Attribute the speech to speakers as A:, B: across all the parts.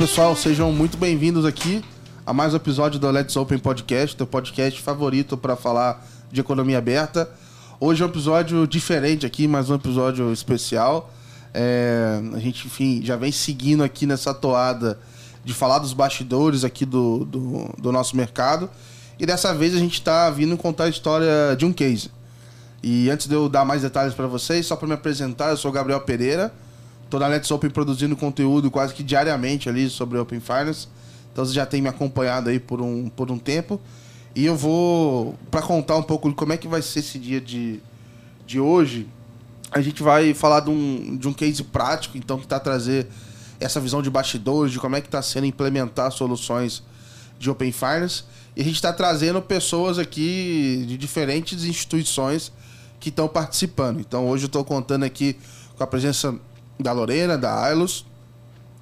A: Pessoal, sejam muito bem-vindos aqui a mais um episódio do Let's Open Podcast, teu podcast favorito para falar de economia aberta. Hoje é um episódio diferente aqui, mais um episódio especial. É, a gente, enfim, já vem seguindo aqui nessa toada de falar dos bastidores aqui do, do, do nosso mercado. E dessa vez a gente está vindo contar a história de um case. E antes de eu dar mais detalhes para vocês, só para me apresentar, eu sou Gabriel Pereira. Tô na Let's Open produzindo conteúdo quase que diariamente ali sobre Open Finance. Então você já tem me acompanhado aí por um, por um tempo. E eu vou, para contar um pouco como é que vai ser esse dia de, de hoje, a gente vai falar de um, de um case prático, então, que está trazer essa visão de bastidores, de como é que está sendo implementar soluções de Open Finance. E a gente está trazendo pessoas aqui de diferentes instituições que estão participando. Então hoje eu estou contando aqui com a presença da Lorena, da Ailos,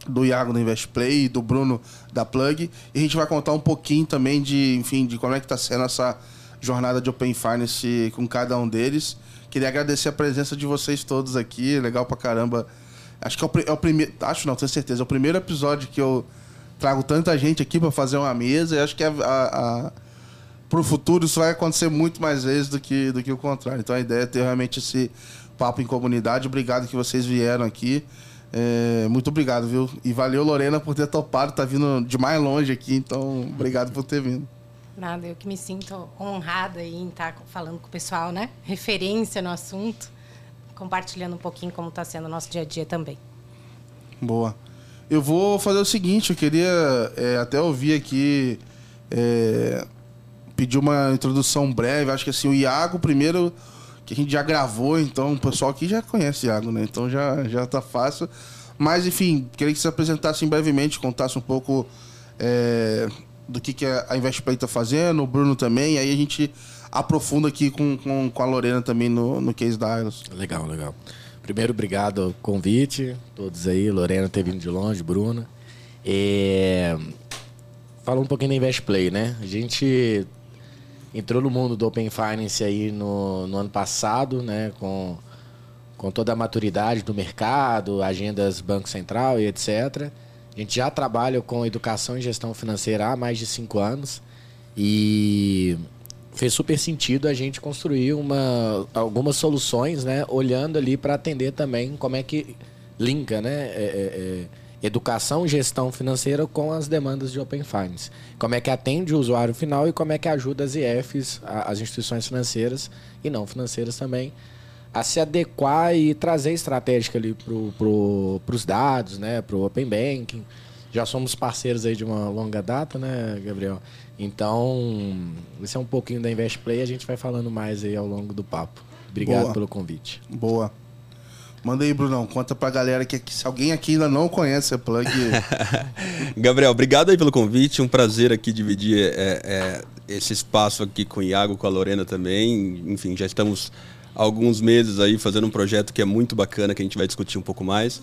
A: do Iago do Investplay e do Bruno da Plug. E a gente vai contar um pouquinho também de, enfim, de como é que está sendo essa jornada de Open Finance com cada um deles. Queria agradecer a presença de vocês todos aqui, legal pra caramba. Acho que é o, é o primeiro, acho não, tenho certeza, é o primeiro episódio que eu trago tanta gente aqui para fazer uma mesa e acho que a, a, a pro futuro isso vai acontecer muito mais vezes do que, do que o contrário. Então a ideia é ter realmente esse papo em comunidade. Obrigado que vocês vieram aqui. É, muito obrigado, viu? E valeu, Lorena, por ter topado. Tá vindo de mais longe aqui, então obrigado por ter vindo.
B: Nada, eu que me sinto honrada em estar falando com o pessoal, né? Referência no assunto, compartilhando um pouquinho como está sendo o nosso dia a dia também.
A: Boa. Eu vou fazer o seguinte, eu queria é, até ouvir aqui, é, pedir uma introdução breve. Acho que assim, o Iago primeiro que a gente já gravou, então o pessoal aqui já conhece Iago, né? Então já, já tá fácil. Mas, enfim, queria que você apresentasse brevemente, contasse um pouco é, do que, que a Investplay está fazendo, o Bruno também, e aí a gente aprofunda aqui com, com, com a Lorena também no, no case da Ailos.
C: Legal, legal. Primeiro, obrigado pelo convite, todos aí, Lorena ter vindo de longe, Bruno. É... Fala um pouquinho da Investplay, né? A gente entrou no mundo do Open Finance aí no, no ano passado, né, com, com toda a maturidade do mercado, agendas Banco Central e etc. A gente já trabalha com educação e gestão financeira há mais de cinco anos e fez super sentido a gente construir uma, algumas soluções, né, olhando ali para atender também como é que linka, né, é, é, é educação e gestão financeira com as demandas de Open Finance. Como é que atende o usuário final e como é que ajuda as IFs, as instituições financeiras e não financeiras também, a se adequar e trazer estratégica ali para pro, os dados, né, para o Open Banking. Já somos parceiros aí de uma longa data, né, Gabriel? Então, esse é um pouquinho da Investplay, a gente vai falando mais aí ao longo do papo. Obrigado
A: Boa.
C: pelo convite.
A: Boa. Manda aí, Brunão. Conta pra galera que, se alguém aqui ainda não conhece a Plug.
D: Gabriel, obrigado aí pelo convite. Um prazer aqui dividir é, é, esse espaço aqui com o Iago, com a Lorena também. Enfim, já estamos há alguns meses aí fazendo um projeto que é muito bacana, que a gente vai discutir um pouco mais.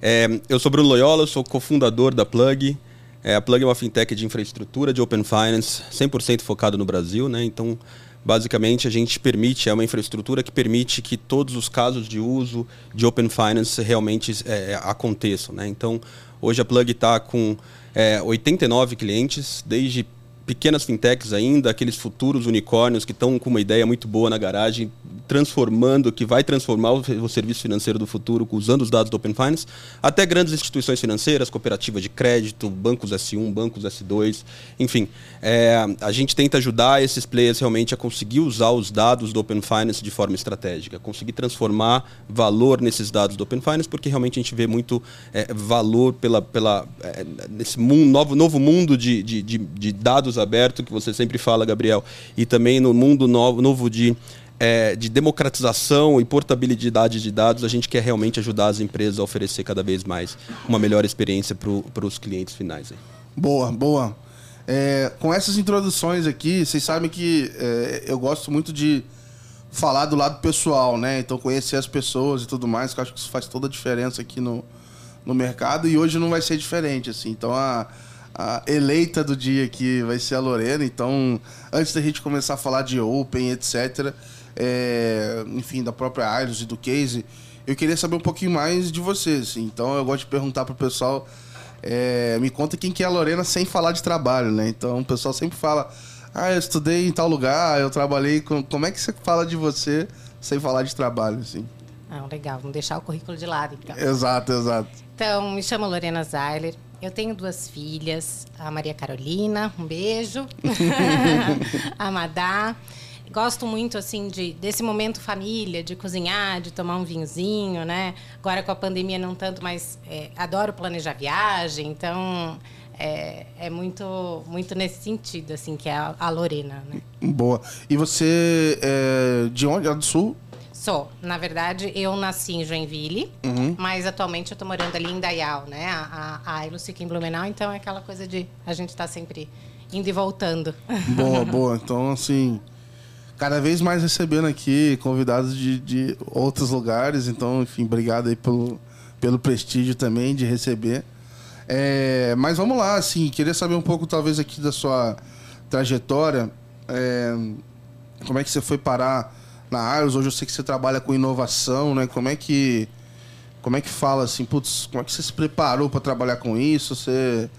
D: É, eu sou Bruno Loyola, sou cofundador da Plug. É, a Plug é uma fintech de infraestrutura de Open Finance, 100% focado no Brasil, né? Então, Basicamente, a gente permite, é uma infraestrutura que permite que todos os casos de uso de Open Finance realmente é, aconteçam. Né? Então, hoje a Plug está com é, 89 clientes, desde pequenas fintechs ainda, aqueles futuros unicórnios que estão com uma ideia muito boa na garagem, transformando, que vai transformar o, o, serviço financeiro do futuro usando os dados do Open Finance, até grandes instituições financeiras, cooperativas de crédito, bancos S1, bancos S2, enfim. É, a gente tenta ajudar esses players realmente a conseguir usar os dados do Open Finance de forma estratégica, conseguir transformar valor nesses dados do Open Finance, porque realmente a gente vê muito é, valor pela, pela, é, nesse mundo, novo, novo mundo de, de, de, de dados aberto, que você sempre fala, Gabriel, e também no mundo novo, novo de, é, de democratização e portabilidade de dados, a gente quer realmente ajudar as empresas a oferecer cada vez mais uma melhor experiência para os clientes finais. Aí.
A: Boa, boa. É, com essas introduções aqui, vocês sabem que é, eu gosto muito de falar do lado pessoal, né? Então conhecer as pessoas e tudo mais, que eu acho que isso faz toda a diferença aqui no, no mercado e hoje não vai ser diferente, assim. Então a a eleita do dia aqui vai ser a Lorena. Então, antes da gente começar a falar de Open, etc., é, enfim, da própria Ailos e do Case, eu queria saber um pouquinho mais de vocês. Assim. Então, eu gosto de perguntar para o pessoal É, me conta quem que é a Lorena sem falar de trabalho, né? Então o pessoal sempre fala, ah, eu estudei em tal lugar, eu trabalhei com. Como é que você fala de você sem falar de trabalho, assim?
B: Ah, legal, vamos deixar o currículo de lado, então.
A: Exato, exato.
B: Então, me chamo Lorena Zeiler. Eu tenho duas filhas, a Maria Carolina, um beijo. a Madá. Gosto muito assim de desse momento família, de cozinhar, de tomar um vinhozinho, né? Agora com a pandemia não tanto, mas é, adoro planejar viagem, então é, é, muito muito nesse sentido assim que é a, a Lorena, né?
A: Boa. E você é de onde? É do Sul?
B: Sou. Na verdade, eu nasci em Joinville, uhum. mas atualmente eu tô morando ali em Dayal, né? A, a, a fica em Blumenau, então é aquela coisa de a gente tá sempre indo e voltando.
A: Boa, boa. Então, assim, cada vez mais recebendo aqui convidados de, de outros lugares. Então, enfim, obrigado aí pelo, pelo prestígio também de receber. É, mas vamos lá, assim, queria saber um pouco, talvez, aqui da sua trajetória. É, como é que você foi parar na Aros. Hoje eu sei que você trabalha com inovação, né? Como é que como é que fala assim, putz, como é que você se preparou para trabalhar com isso? Você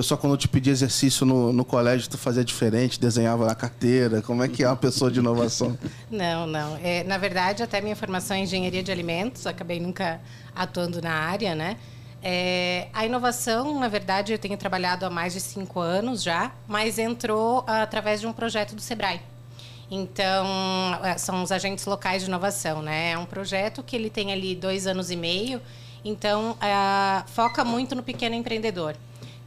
A: o pessoal quando te pedi exercício no, no colégio, tu fazia diferente, desenhava na carteira. Como é que é uma pessoa de inovação?
B: Não, não. É, na verdade, até minha formação é engenharia de alimentos, acabei nunca atuando na área, né? É, a inovação, na verdade, eu tenho trabalhado há mais de cinco anos já, mas entrou através de um projeto do Sebrae. Então, é, são os agentes locais de inovação, né? É um projeto que ele tem ali dois anos e meio, então é, foca muito no pequeno empreendedor.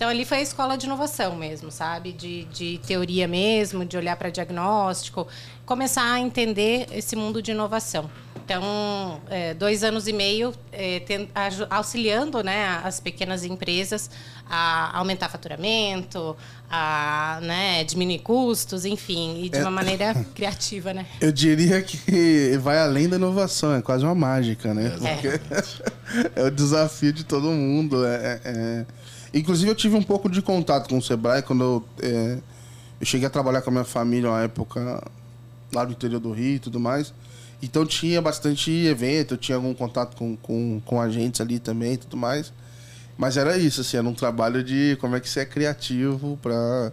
B: Então, ali foi a escola de inovação mesmo, sabe? De, de teoria mesmo, de olhar para diagnóstico, começar a entender esse mundo de inovação. Então, é, dois anos e meio é, tem, auxiliando né, as pequenas empresas a aumentar faturamento, a né, diminuir custos, enfim, e de é, uma maneira criativa, né?
A: Eu diria que vai além da inovação, é quase uma mágica, né? É, é o desafio de todo mundo. É, é, é, Inclusive, eu tive um pouco de contato com o Sebrae quando eu, é, eu cheguei a trabalhar com a minha família na época lá do interior do Rio e tudo mais. Então tinha bastante evento, eu tinha algum contato com, com, com agentes ali também e tudo mais. Mas era isso, assim, era um trabalho de como é que você é criativo para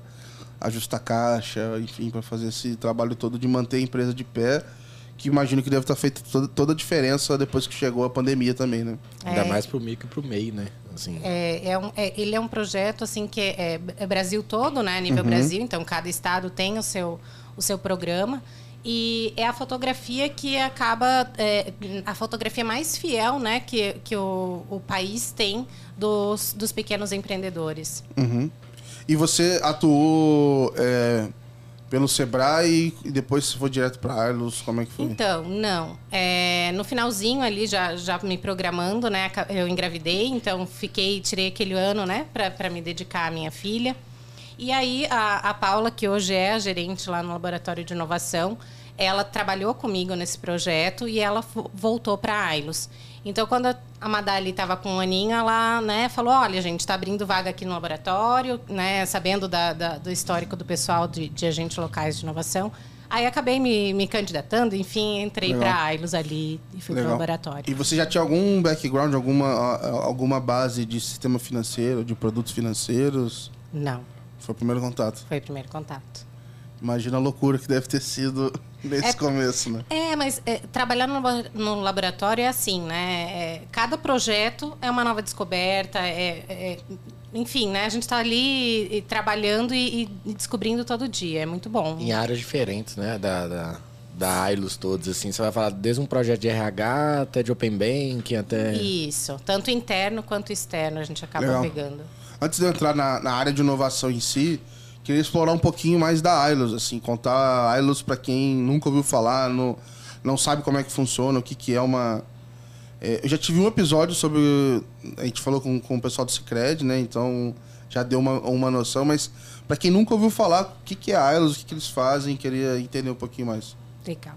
A: ajustar caixa, enfim, para fazer esse trabalho todo de manter a empresa de pé, que imagino que deve estar feito toda, toda a diferença depois que chegou a pandemia também, né?
C: É, Ainda mais pro micro e pro MEI, né?
B: Assim. É, é, um, é, ele é um projeto assim que é, é Brasil todo, né? Nível uhum. Brasil, então cada estado tem o seu, o seu programa. E é a fotografia que acaba. É, a fotografia mais fiel né, que, que o, o país tem dos, dos pequenos empreendedores.
A: Uhum. E você atuou é, pelo Sebrae e depois foi direto para Arlos? Como é que foi?
B: Então, não. É, no finalzinho ali, já, já me programando, né? Eu engravidei, então fiquei, tirei aquele ano, né, para me dedicar à minha filha. E aí a, a Paula, que hoje é a gerente lá no laboratório de inovação, ela trabalhou comigo nesse projeto e ela voltou para a Ailos. Então, quando a Madali estava com um aninho, ela né, falou: olha, a gente está abrindo vaga aqui no laboratório, né, sabendo da, da, do histórico do pessoal de, de agentes locais de inovação. Aí acabei me, me candidatando, enfim, entrei para a Ailos ali e fui para o laboratório.
A: E você já tinha algum background, alguma, alguma base de sistema financeiro, de produtos financeiros?
B: Não.
A: Foi o primeiro contato?
B: Foi o primeiro contato.
A: Imagina a loucura que deve ter sido nesse é, começo, né?
B: É, mas é, trabalhar no, no, laboratório é assim, né? É, cada projeto é uma nova descoberta, é, é enfim, né? A gente está ali e, trabalhando e, e, descobrindo todo dia. É muito bom.
C: Em áreas diferentes, né? Da, da, da AILUS todos, assim. Você vai falar desde um projeto de RH até de Open Bank, até...
B: Isso. Tanto interno quanto externo a gente acaba Legal. pegando.
A: Antes de eu entrar na, na área de inovação em si, queria explorar um pouquinho mais da Ailos, assim, contar a Ailos para quem nunca ouviu falar, no, não sabe como é que funciona, o que, que é uma. É, eu já tive um episódio sobre. A gente falou com, com o pessoal do Cicred, né? Então já deu uma, uma noção, mas para quem nunca ouviu falar, o que, que é a Ailos, o que, que eles fazem, queria entender um pouquinho mais.
B: Legal.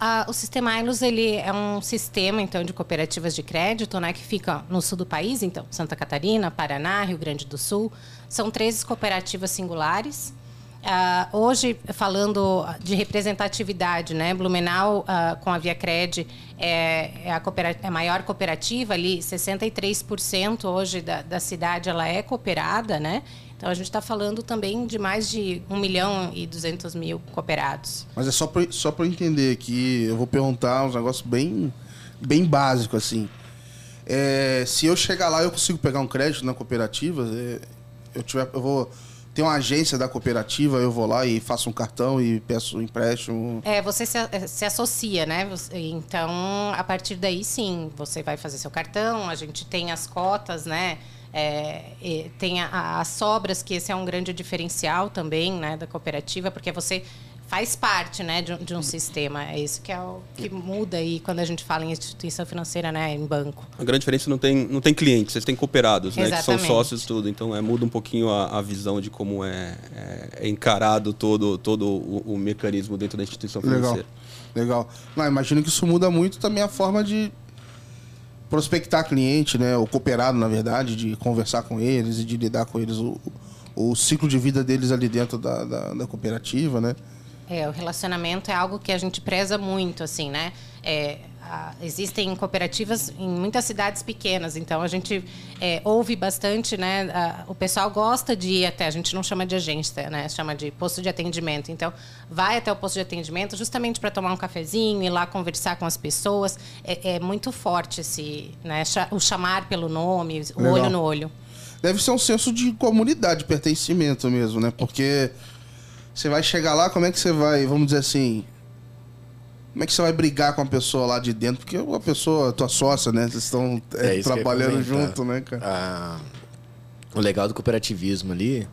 B: Ah, o sistema Ailos ele é um sistema então de cooperativas de crédito, né, que fica no sul do país, então Santa Catarina, Paraná, Rio Grande do Sul. São três cooperativas singulares. Uh, hoje, falando de representatividade, né? Blumenau, uh, com a Via Cred, é, é, a, é a maior cooperativa ali, 63% hoje da, da cidade ela é cooperada, né? Então a gente está falando também de mais de 1 milhão e 200 mil cooperados.
A: Mas é só para só entender que eu vou perguntar uns negócios bem, bem básicos assim. É, se eu chegar lá eu consigo pegar um crédito na cooperativa, é, eu, tiver, eu vou tem uma agência da cooperativa, eu vou lá e faço um cartão e peço um empréstimo.
B: É, você se, se associa, né? Então, a partir daí, sim, você vai fazer seu cartão, a gente tem as cotas, né? É, tem a, as sobras, que esse é um grande diferencial também né, da cooperativa, porque você faz parte né, de, de, um sistema. É isso que é o que muda aí quando a gente fala em instituição financeira, né, em banco.
D: A grande diferença não tem, não tem clientes, vocês têm cooperados, né, que são sócios tudo. Então é, muda um pouquinho a, a visão de como é, é, é, encarado todo, todo o, o, mecanismo dentro da instituição financeira.
A: Legal. Legal. Não, imagino que isso muda muito também a forma de prospectar cliente, né, o cooperado, na verdade, de conversar com eles e de lidar com eles, o, o ciclo de vida deles ali dentro da, da, da cooperativa, né?
B: É, o relacionamento é algo que a gente preza muito, assim, né? É, a, existem cooperativas em muitas cidades pequenas, então a gente é, ouve bastante, né? A, o pessoal gosta de ir até, a gente não chama de agência, né? Chama de posto de atendimento. Então, vai até o posto de atendimento justamente para tomar um cafezinho, ir lá conversar com as pessoas. É, é muito forte esse, né? O chamar pelo nome, o Legal. olho no olho.
A: Deve ser um senso de comunidade, pertencimento mesmo, né? Porque você vai chegar lá, como é que você vai, vamos dizer assim. Como é que você vai brigar com a pessoa lá de dentro? Porque a pessoa, tua sócia, né? Vocês estão é, é trabalhando junto, né, cara?
C: Ah, o legal do cooperativismo ali,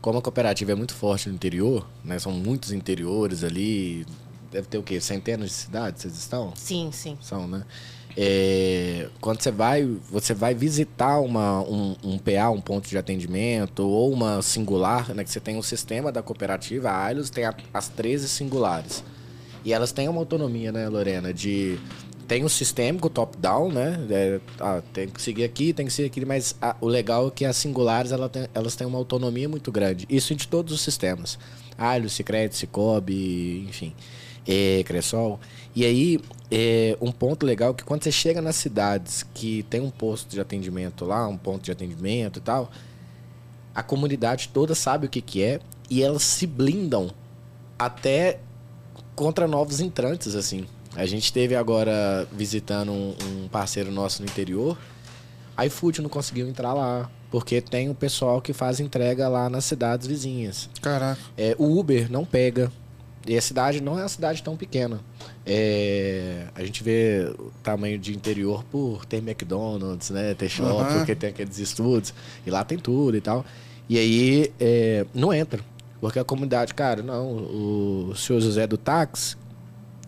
C: como a cooperativa é muito forte no interior, né? São muitos interiores ali. Deve ter o quê? Centenas de cidades vocês estão?
B: Sim, sim.
C: São, né? É, quando você vai, você vai visitar uma, um, um, PA, um ponto de atendimento, ou uma singular, né, que você tem um sistema da cooperativa, a Ailos tem a, as 13 singulares. E elas têm uma autonomia, né, Lorena, de... Tem um sistêmico top-down, né? É, ah, tem que seguir aqui, tem que seguir aqui, mas a, o legal é que as singulares ela tem, elas têm uma autonomia muito grande. Isso de todos os sistemas. Alho, Cicred, Cicobi, enfim, e Cressol. E aí, é, um ponto legal é que quando você chega nas cidades que tem um posto de atendimento lá, um ponto de atendimento e tal, a comunidade toda sabe o que, que é e elas se blindam até contra novos entrantes, assim. A gente teve agora visitando um, um parceiro nosso no interior, a iFood não conseguiu entrar lá, porque tem o pessoal que faz entrega lá nas cidades vizinhas.
A: Caraca.
C: É, o Uber não pega. E a cidade não é uma cidade tão pequena. É, a gente vê o tamanho de interior por ter McDonald's, né? Ter shopping, uhum. porque tem aqueles estudos. E lá tem tudo e tal. E aí é, não entra. Porque a comunidade, cara, não, o senhor José do táxi,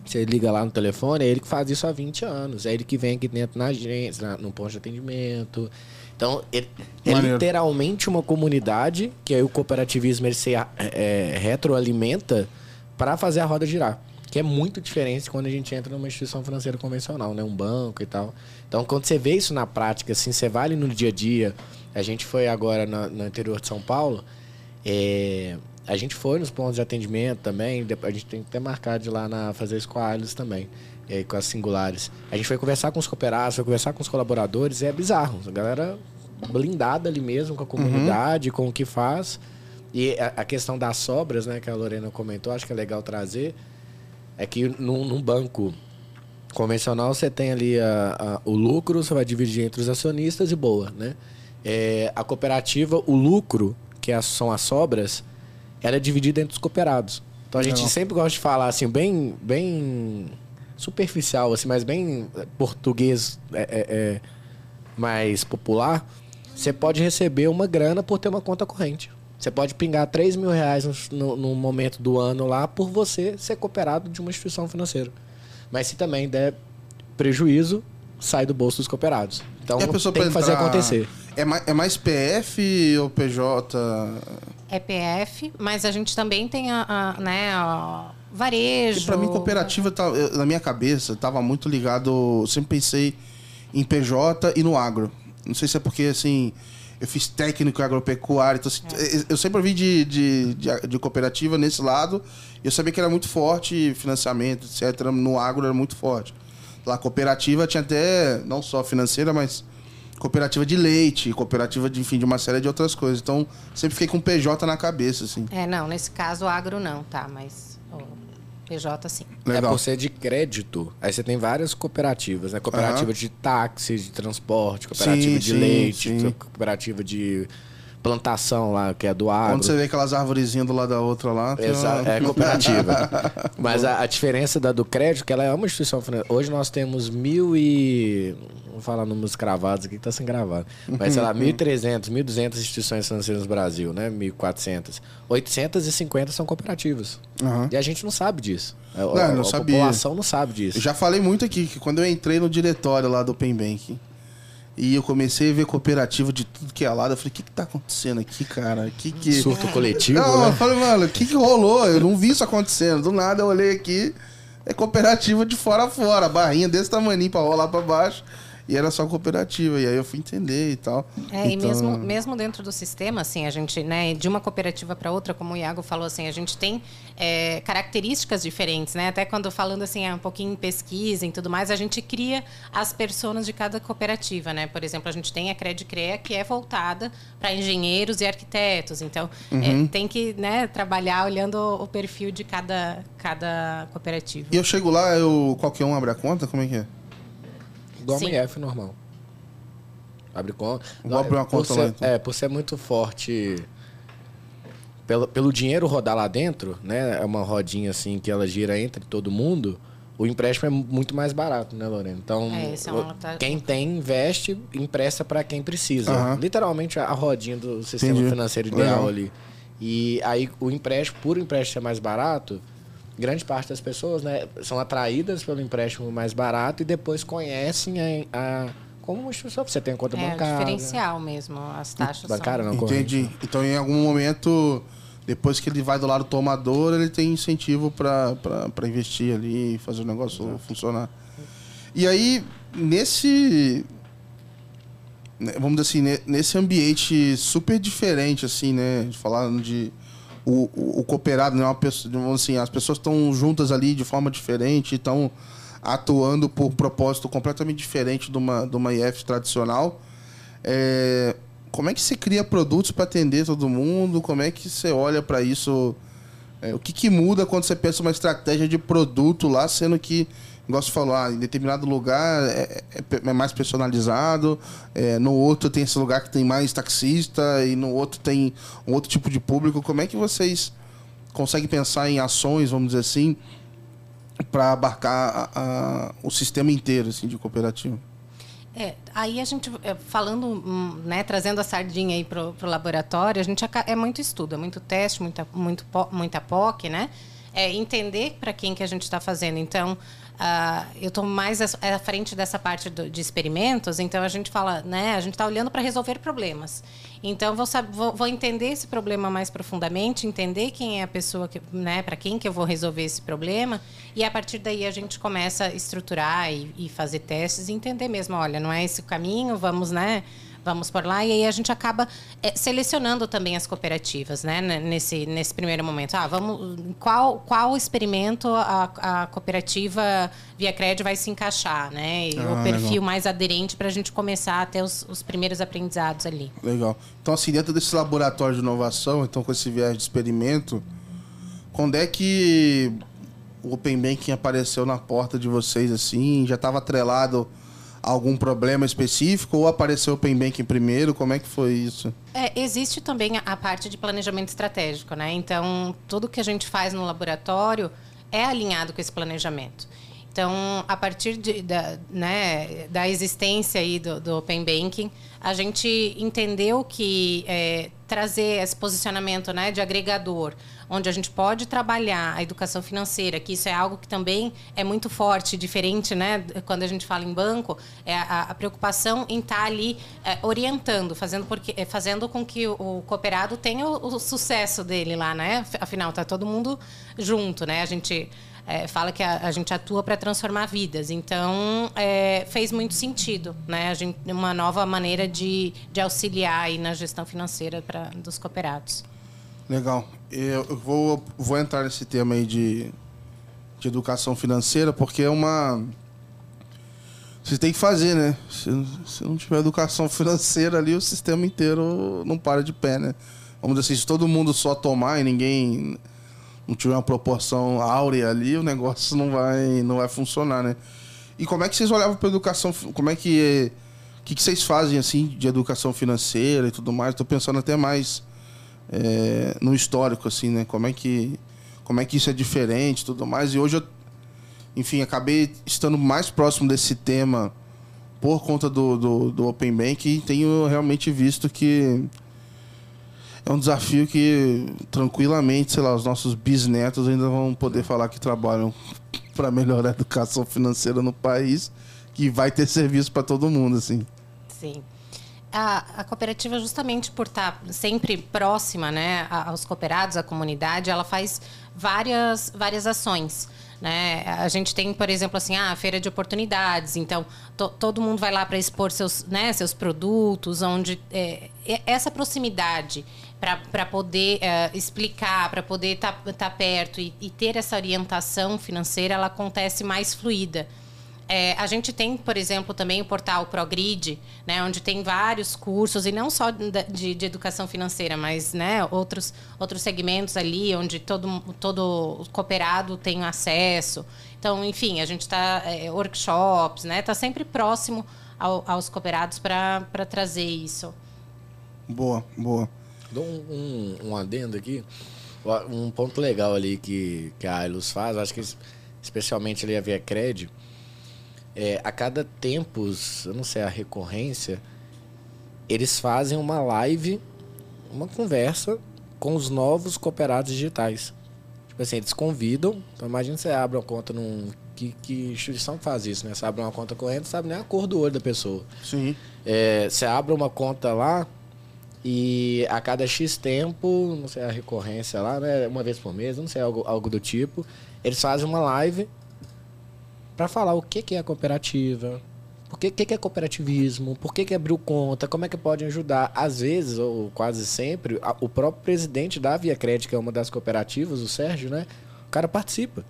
C: você liga lá no telefone, é ele que faz isso há 20 anos. É ele que vem aqui dentro na agência, na, no ponto de atendimento. Então, é, é literalmente uma comunidade que aí o cooperativismo ele se é retroalimenta para fazer a roda girar. Que é muito diferente quando a gente entra numa instituição financeira convencional, né? Um banco e tal. Então, quando você vê isso na prática, assim, você vai ali no dia a dia. A gente foi agora no, no interior de São Paulo. É, a gente foi nos pontos de atendimento também. A gente tem que ter marcado de lá na fazer isso com a Alice também. É, com as singulares. A gente foi conversar com os cooperados, foi conversar com os colaboradores. é bizarro. A galera blindada ali mesmo com a comunidade, uhum. com o que faz. E a, a, questão das sobras, né, que a Lorena comentou, acho que é legal trazer, é que num, num banco convencional você tem ali a, a, o lucro, você vai dividir entre os acionistas e boa, né? É, a cooperativa, o lucro, que é são as sobras, ela é dividida entre os cooperados. Então a gente Não. sempre gosta de falar assim, bem, bem superficial, assim, mas bem português é, é, é mais popular. Você pode receber uma grana por ter uma conta corrente. Você pode pingar 3 mil reais no, no, momento do ano lá por você ser cooperado de uma instituição financeira. Mas se também der prejuízo, sai do bolso dos cooperados. Então tem que fazer acontecer.
A: É mais, é mais PF ou PJ?
B: É PF, mas a gente também tem a, a né, a varejo.
A: Para mim, cooperativa, tá, na minha cabeça, estava muito ligado. Eu sempre pensei em PJ e no agro. Não sei se é porque, assim eu fiz técnico em agropecuária. Então, assim, eu sempre ouvi de, de, de, de cooperativa nesse lado. Eu sabia que era muito forte, financiamento, etc. No agro era muito forte. Lá, cooperativa tinha até, não só financeira, mas cooperativa de leite, cooperativa de, enfim, de uma série de outras coisas. Então, sempre fiquei com PJ na cabeça, assim.
B: É, não, nesse caso, agro não, tá, mas o PJ sim.
C: Legal. É por ser de crédito. Aí você tem várias cooperativas, né? Cooperativa uhum. de táxi, de transporte, cooperativa sim, de sim, leite, sim. cooperativa de plantação lá, que é do agro.
A: Quando você vê aquelas árvorezinhas do lado da outra lá.
C: Exato, uma... é cooperativa. Mas a, a, diferença da do crédito, que ela é uma instituição financeira. Hoje nós temos mil e... Vou falar números cravados aqui que tá sem gravado. Mas, sei lá, 1.300, 1.200 instituições financeiras no Brasil, né? 1.400. 850 são cooperativas. Uhum. E a gente não sabe disso.
A: Não, a, não
C: a
A: sabia.
C: população não sabe disso.
A: Eu já falei muito aqui que quando eu entrei no diretório lá do Open e eu comecei a ver cooperativa de tudo que é lado. Eu falei, o que, que tá acontecendo aqui, cara? Que que...
C: Surto coletivo?
A: Não,
C: né?
A: eu falei, mano, o que, que rolou? Eu não vi isso acontecendo. Do nada eu olhei aqui, é cooperativa de fora a fora, barrinha desse tamanho pra rolar pra baixo. E era só cooperativa. E aí eu fui entender e tal.
B: É,
A: então...
B: e mesmo, mesmo dentro do sistema, assim, a gente, né, de uma cooperativa para outra, como o Iago falou, assim, a gente tem é, características diferentes, né? Até quando falando assim, é um pouquinho em pesquisa e tudo mais, a gente cria as pessoas de cada cooperativa, né? Por exemplo, a gente tem a Credicrea, que é voltada para engenheiros e arquitetos. Então, é, uhum. é, tem que né, trabalhar olhando o perfil de cada, cada cooperativa.
A: E eu chego lá, eu, qualquer um abre a conta? Como é que é?
C: Igual Sim. uma IF normal. Abre conta.
A: Vou abrir uma conta
C: ser,
A: lá, então.
C: É, por ser muito forte. Pelo, pelo dinheiro rodar lá dentro, né? É uma rodinha assim que ela gira entre todo mundo. O empréstimo é muito mais barato, né, Lorena? Então, é, é quem tem, investe, empresta para quem precisa. Uhum. Literalmente a rodinha do sistema Entendi. financeiro ideal uhum. ali. E aí o empréstimo, por empréstimo ser mais barato, grande parte das pessoas né, são atraídas pelo empréstimo mais barato e depois conhecem a, a como uma instituição. Você tem a conta
B: é,
C: bancária.
B: É diferencial mesmo, as taxas
C: bancária,
B: são...
C: não
A: Entendi. Corrente. Então, em algum momento, depois que ele vai do lado tomador, ele tem incentivo para investir ali e fazer o negócio Exato. funcionar. E aí, nesse... Né, vamos dizer assim, nesse ambiente super diferente, assim, né? Falando de o, o, o cooperado, né? Uma pessoa, assim, as pessoas estão juntas ali de forma diferente, estão atuando por propósito completamente diferente de uma, de uma IF tradicional. É, como é que você cria produtos para atender todo mundo? Como é que você olha para isso? É, o que, que muda quando você pensa uma estratégia de produto lá, sendo que você falou, ah, em determinado lugar é, é, é mais personalizado, é, no outro tem esse lugar que tem mais taxista e no outro tem um outro tipo de público. Como é que vocês conseguem pensar em ações, vamos dizer assim, para abarcar a, a, o sistema inteiro assim, de cooperativa?
B: É, aí a gente, é, falando, hum, né, trazendo a sardinha aí para o laboratório, a gente é muito estudo, é muito teste, muita, muito, muita POC, né? É entender para quem que a gente está fazendo. Então, Uh, eu estou mais à frente dessa parte do, de experimentos, então a gente fala, né? A gente está olhando para resolver problemas. Então vou, vou, vou, entender esse problema mais profundamente, entender quem é a pessoa que, né? Para quem que eu vou resolver esse problema e a partir daí a gente começa a estruturar e, e fazer testes e entender mesmo, olha, não é esse o caminho, vamos, né? Vamos por lá. E aí a gente acaba é, selecionando também as cooperativas, né? Nesse, nesse primeiro momento. Ah, vamos. Qual, qual experimento a, a cooperativa Via Crédito vai se encaixar, né? E ah, o perfil legal. mais aderente para a gente começar a ter os, os primeiros aprendizados ali.
A: Legal. Então, assim, dentro desse laboratório de inovação, então com esse viés de experimento, quando é que o Open Banking apareceu na porta de vocês, assim? Já estava atrelado algum problema específico ou apareceu o Open Banking primeiro? Como é que foi isso?
B: É, existe também a parte de planejamento estratégico, né? Então, tudo que a gente faz no laboratório é alinhado com esse planejamento. Então, a partir de, da, né, da existência aí do, do Open Banking, a gente entendeu que é, trazer esse posicionamento né, de agregador, onde a gente pode trabalhar a educação financeira, que isso é algo que também é muito forte, diferente, né? Quando a gente fala em banco, é a, a preocupação em estar tá ali é, orientando, fazendo, porque, é, fazendo com que o, o cooperado tenha o, o, sucesso dele lá, né? Afinal, tá todo mundo junto, né? A gente é, fala que a, a, gente atua para transformar vidas. Então, é, fez muito sentido, né? A gente, uma nova maneira de, de auxiliar aí na gestão financeira pra, dos cooperados.
A: Legal. Eu vou, vou entrar nesse tema aí de, de educação financeira, porque é uma. Você tem que fazer, né? Se, se não tiver educação financeira ali, o sistema inteiro não para de pé, né? Vamos dizer assim, se todo mundo só tomar e ninguém não tiver uma proporção áurea ali, o negócio não vai, não vai funcionar, né? E como é que vocês olhavam para educação? Como é que o que, que vocês fazem assim de educação financeira e tudo mais? Estou pensando até mais é, no histórico assim, né? Como é que como é que isso é diferente, tudo mais? E hoje eu, enfim, acabei estando mais próximo desse tema por conta do, do, do Open Bank e tenho realmente visto que é um desafio que tranquilamente, sei lá, os nossos bisnetos ainda vão poder falar que trabalham para melhorar a educação financeira no país, que vai ter serviço para todo mundo, assim.
B: Sim. A, a, cooperativa, justamente por estar sempre próxima né, aos cooperados, à comunidade, ela faz várias, várias ações. Né? A gente tem, por exemplo, assim, ah, a feira de oportunidades. Então, to, todo mundo vai lá para expor seus, né, seus produtos, onde é, essa proximidade para poder uh, explicar, para poder estar tá, tá perto e, e, ter essa orientação financeira, ela acontece mais fluida. É, a gente tem, por exemplo, também o portal ProGrid, né, onde tem vários cursos, e não só de, de, educação financeira, mas né, outros, outros segmentos ali, onde todo, todo cooperado tem acesso. Então, enfim, a gente está. É, workshops, né? Está sempre próximo ao, aos cooperados para trazer isso.
A: Boa, boa.
C: Dou um, um, um, adendo aqui. Um ponto legal ali que, que a Ailus faz, acho que especialmente ali a Via Cred, é, a cada tempos, eu não sei a recorrência, eles fazem uma live, uma conversa com os novos cooperados digitais. Tipo assim, eles convidam. Então imagina você abre uma conta num. Que, que instituição faz isso, né? Você abre uma conta corrente, sabe nem a cor do olho da pessoa.
A: Sim.
C: É, você abre uma conta lá, e a cada X tempo, não sei a recorrência lá, né? Uma vez por mês, não sei, algo, algo do tipo. Eles fazem uma live para falar o que, que é a cooperativa, o que, que é cooperativismo, por que, que abriu conta, como é que pode ajudar. Às vezes, ou quase sempre, a, o próprio presidente da Via Crédito, que é uma das cooperativas, o Sérgio, né? O cara participa.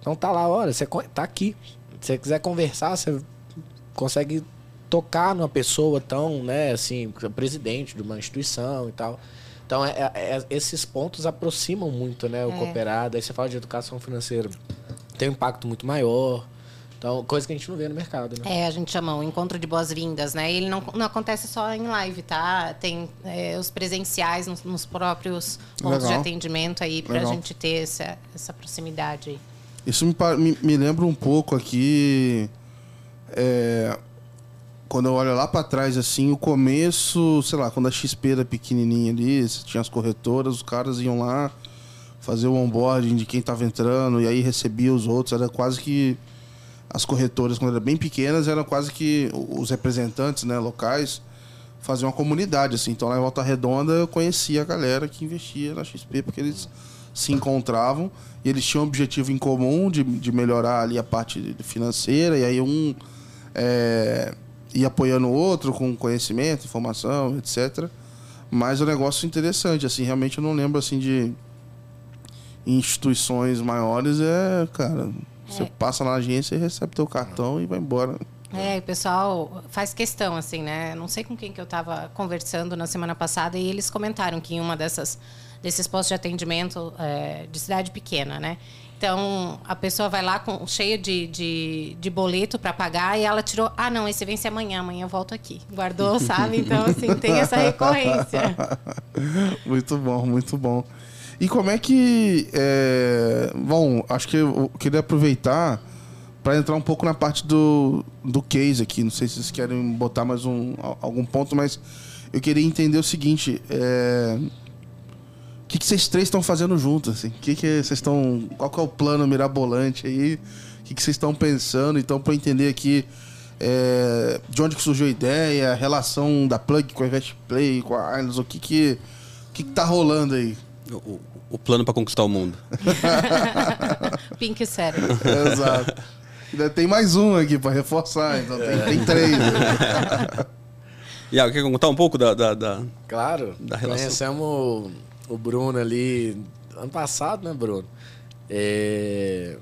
C: Então tá lá, olha, você tá aqui. Se você quiser conversar, você consegue tocar numa pessoa tão, né, assim, presidente de uma instituição e tal. Então, é, é, é, esses pontos aproximam muito, né, o é. cooperado. Aí você fala de educação financeira, tem um impacto muito maior. Então, coisa que a gente não vê no mercado,
B: né? É, a gente chama o encontro de boas-vindas, né? Ele não, não acontece só em live, tá? Tem é, os presenciais nos, nos próprios pontos Legal. de atendimento aí para a gente ter essa, essa proximidade aí.
A: Isso me, me, me lembra um pouco aqui... É, quando eu olho lá para trás, assim, o começo, sei lá, quando a XP era pequenininha ali, tinha as corretoras, os caras iam lá fazer o onboarding de quem tava entrando e aí recebia os outros. Era quase que as corretoras, quando eram bem pequenas, eram quase que os representantes, né, locais, faziam uma comunidade, assim. Então lá em Volta Redonda eu conhecia a galera que investia na XP, porque eles se encontravam e eles tinham um objetivo em comum de, de melhorar ali a parte financeira, e aí um. É, e apoiando o outro com conhecimento, informação, etc. Mas o um negócio interessante, assim, realmente eu não lembro assim de instituições maiores é, cara, você é. passa na agência e recebe teu cartão e vai embora.
B: É, o pessoal faz questão, assim, né? Não sei com quem que eu estava conversando na semana passada e eles comentaram que em uma dessas desses postos de atendimento é, de cidade pequena, né? Então, a pessoa vai lá com, cheia de, de, de boleto para pagar e ela tirou. Ah, não, esse vence amanhã, amanhã eu volto aqui. Guardou, sabe? Então, assim, tem essa recorrência.
A: muito bom, muito bom. E como é que. É... Bom, acho que eu queria aproveitar para entrar um pouco na parte do, do case aqui. Não sei se vocês querem botar mais um, algum ponto, mas eu queria entender o seguinte. É o que, vocês três estão fazendo juntos? Assim? Que que vocês estão? Qual que é o plano mirabolante aí? O que, que vocês estão pensando? Então, para entender aqui é, de onde que surgiu a ideia, a relação da Plug com a Investplay, com a Arnos, o que que, o que, que tá rolando aí?
D: O, o plano para conquistar o mundo.
B: Pink Sério.
A: Exato. Ainda tem mais um aqui pra reforçar, então tem, tem três.
D: Iago, quer contar um pouco da, da, da-
C: Claro,
D: Da relação.
C: conhecemos o, o Bruno ali ano passado, né, Bruno? É,